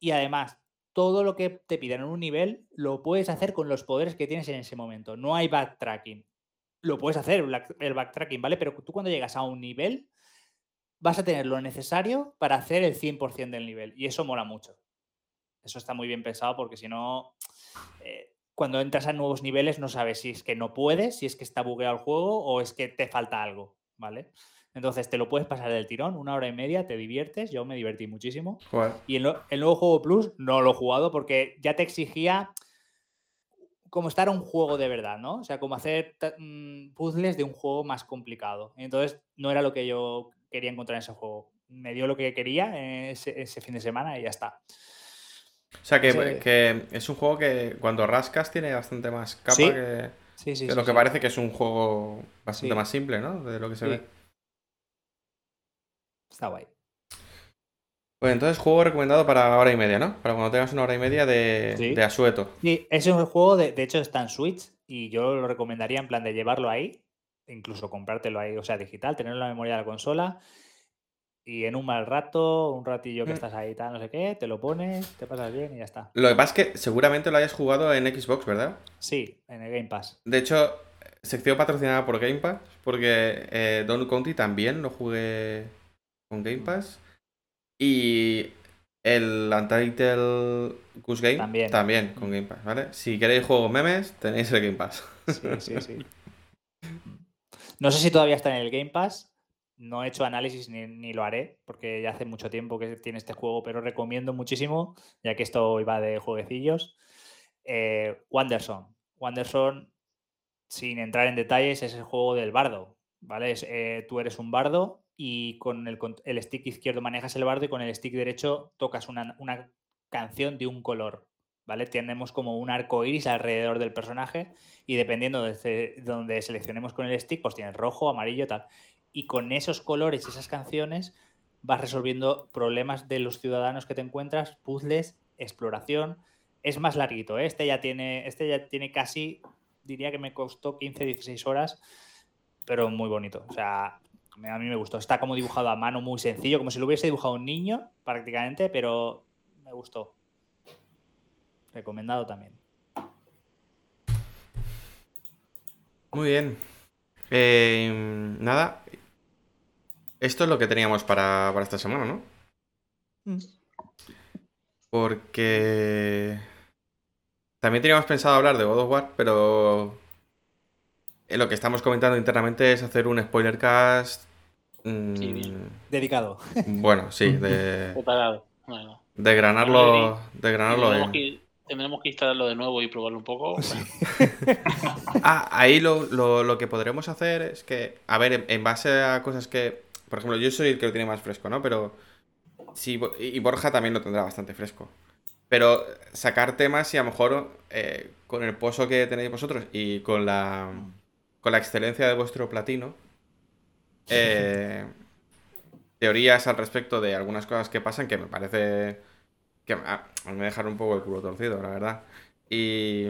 Y además, todo lo que te piden en un nivel lo puedes hacer con los poderes que tienes en ese momento. No hay backtracking. Lo puedes hacer, el backtracking, ¿vale? Pero tú cuando llegas a un nivel, vas a tener lo necesario para hacer el 100% del nivel. Y eso mola mucho. Eso está muy bien pensado porque si no, eh, cuando entras a nuevos niveles no sabes si es que no puedes, si es que está bugueado el juego o es que te falta algo, ¿vale? Entonces te lo puedes pasar del tirón, una hora y media, te diviertes, yo me divertí muchísimo. Joder. Y el, nue- el nuevo juego Plus no lo he jugado porque ya te exigía como estar un juego de verdad, ¿no? O sea, como hacer mm, puzzles de un juego más complicado. Entonces, no era lo que yo quería encontrar en ese juego. Me dio lo que quería ese, ese fin de semana y ya está. O sea que, es un juego que cuando rascas tiene bastante más capa Sí, que, Sí, sí, que lo que parece que es un juego bastante más simple, ¿no? De lo que se ve. Está guay. Pues entonces juego recomendado para hora y media, ¿no? Para cuando tengas una hora y media de, Sí. de asueto. Sí, ese es un juego, de, de hecho está en Switch y yo lo recomendaría en plan de llevarlo ahí, incluso comprártelo ahí, o sea, digital, tenerlo en la memoria de la consola y en un mal rato, un ratillo que Mm. estás ahí, tal, no sé qué, te lo pones, te pasas bien y ya está. Lo que pasa es que seguramente lo hayas jugado en Xbox, ¿verdad? Sí, en el Game Pass. De hecho, sección patrocinada por Game Pass, porque eh, Don County también lo jugué con Game Pass. Y el Untitled Goose Game También. también, con Game Pass, ¿vale? Si queréis juegos memes, tenéis el Game Pass. Sí, sí, sí. No sé si todavía está en el Game Pass. No he hecho análisis ni, ni lo haré, porque ya hace mucho tiempo que tiene este juego, pero recomiendo muchísimo, ya que esto iba de jueguecillos. Eh, Wanderson. Wanderson, sin entrar en detalles, es el juego del bardo. ¿Vale? Es, eh, tú eres un bardo y con el, stick izquierdo manejas el bardo y con el stick derecho tocas una, una canción de un color. ¿Vale? Tenemos como un arco iris alrededor del personaje y dependiendo de donde seleccionemos con el stick, pues tienes rojo, amarillo, tal. Y con esos colores, esas canciones, vas resolviendo problemas de los ciudadanos que te encuentras, puzzles, exploración. Es más larguito, ¿eh? este ya tiene, este ya tiene casi, diría que me costó 15, 16 horas, pero muy bonito. O sea, a mí me gustó. Está como dibujado a mano, muy sencillo, como si lo hubiese dibujado un niño, prácticamente, pero me gustó. Recomendado también. Muy bien. Eh, nada. Esto es lo que teníamos para, para esta semana, ¿no? Mm. Porque también teníamos pensado hablar de God of War, pero lo que estamos comentando internamente es hacer un spoiler cast. mm, Sí, bien. Dedicado. bueno, sí, de, Preparado. Bueno, de granarlo, de granarlo tendremos, en- que, tendremos que instalarlo de nuevo y probarlo un poco. Ah, ahí lo, lo- lo que podremos hacer es que, a ver, en, en base a cosas que, por ejemplo, yo soy el que lo tiene más fresco, ¿no? Pero sí, y Borja también lo tendrá bastante fresco. Pero sacar temas y a lo mejor eh, con el pozo que tenéis vosotros y con la, con la excelencia de vuestro platino, eh, teorías al respecto de algunas cosas que pasan que me parece que ah, me dejaron un poco el culo torcido, la verdad. Y,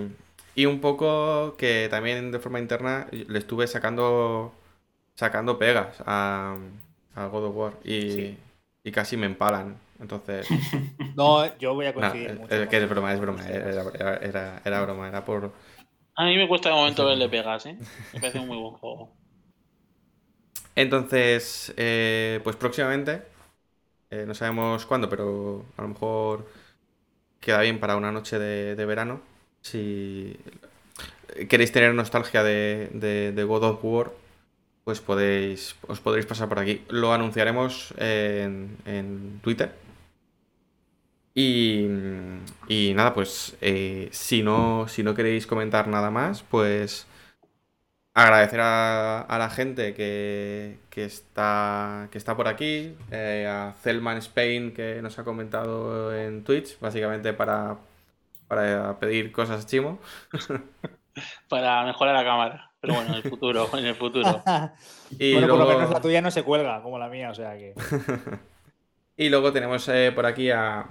y un poco que también de forma interna le estuve sacando sacando pegas a, a God of War y, Sí. y casi me empalan. Entonces, No, yo voy a coincidir es, mucho. es que es broma, es broma, era- era broma, era por... A mí me cuesta de momento verle pegas, ¿eh? Me parece un muy buen juego. Entonces, eh, pues próximamente, eh, no sabemos cuándo, pero a lo mejor queda bien para una noche de, de verano. Si queréis tener nostalgia de, de- de God of War, pues podéis, os podréis pasar por aquí. Lo anunciaremos en, en Twitter. Y, y nada, pues eh, si no, si no queréis comentar nada más, pues agradecer a, a la gente que, que está, que está por aquí, eh, a Zelman Spain que nos ha comentado en Twitch, básicamente para, para pedir cosas a Chimo. Para mejorar la cámara. Pero bueno, en el futuro, en el futuro. Y, bueno, por lo luego, menos la tuya no se cuelga como la mía, o sea que. y luego tenemos eh, por aquí a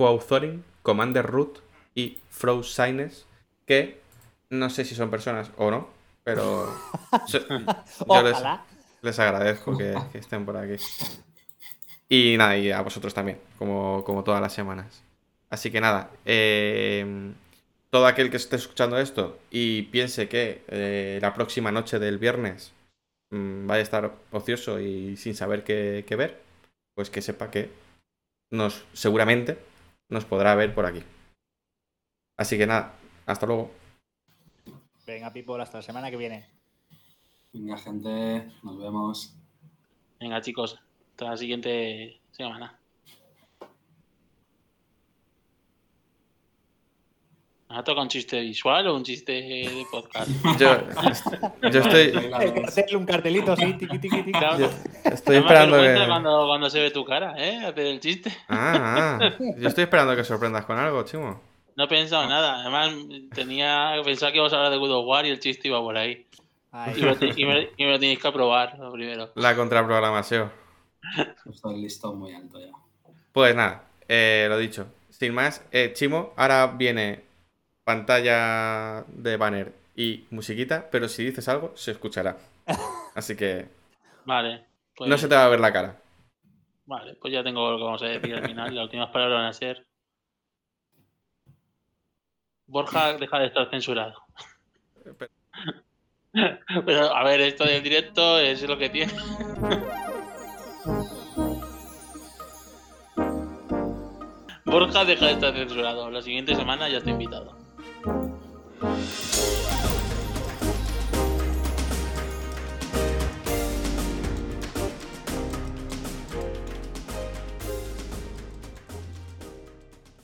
Quauthoring, Commander Root y Frozines, que no sé si son personas o no, pero yo les, Ojalá. Les agradezco que, que estén por aquí. Y nada, y a vosotros también, como, como todas las semanas. Así que nada, eh, todo aquel que esté escuchando esto y piense que eh, la próxima noche del viernes mm, vaya a estar ocioso y sin saber qué, qué ver, pues que sepa que nos, seguramente nos podrá ver por aquí. Así que nada, hasta luego. Venga, people, hasta la semana que viene. Venga, gente, nos vemos. Venga, chicos, hasta la siguiente semana. ¿Has tocado un chiste visual o un chiste de podcast? Yo, yo estoy, hacerle un cartelito así, tiqui, tiqui, tiqui. Claro. yo estoy esperando que... cuando, cuando se ve tu cara, ¿eh? Hacer el chiste. Ah, ah. Yo estoy esperando que sorprendas con algo, Chimo. No he pensado nada. Además, tenía pensaba que ibas a hablar de God of War y el chiste iba por ahí. Ay, Y me, y me- y me lo tenéis que aprobar lo primero. La contraprogramación. Estoy listo muy alto ya. Pues nada, eh, lo dicho. Sin más, eh, Chimo, ahora viene pantalla de banner y musiquita, pero si dices algo, se escuchará. Así que Vale. Pues, no se te va a ver la cara. Vale, pues ya tengo lo que vamos a decir al final. Las últimas palabras van a ser. Borja deja de estar censurado. Pero a ver, esto del directo es lo que tiene. Borja deja de estar censurado. La siguiente semana ya está invitado. Thank you.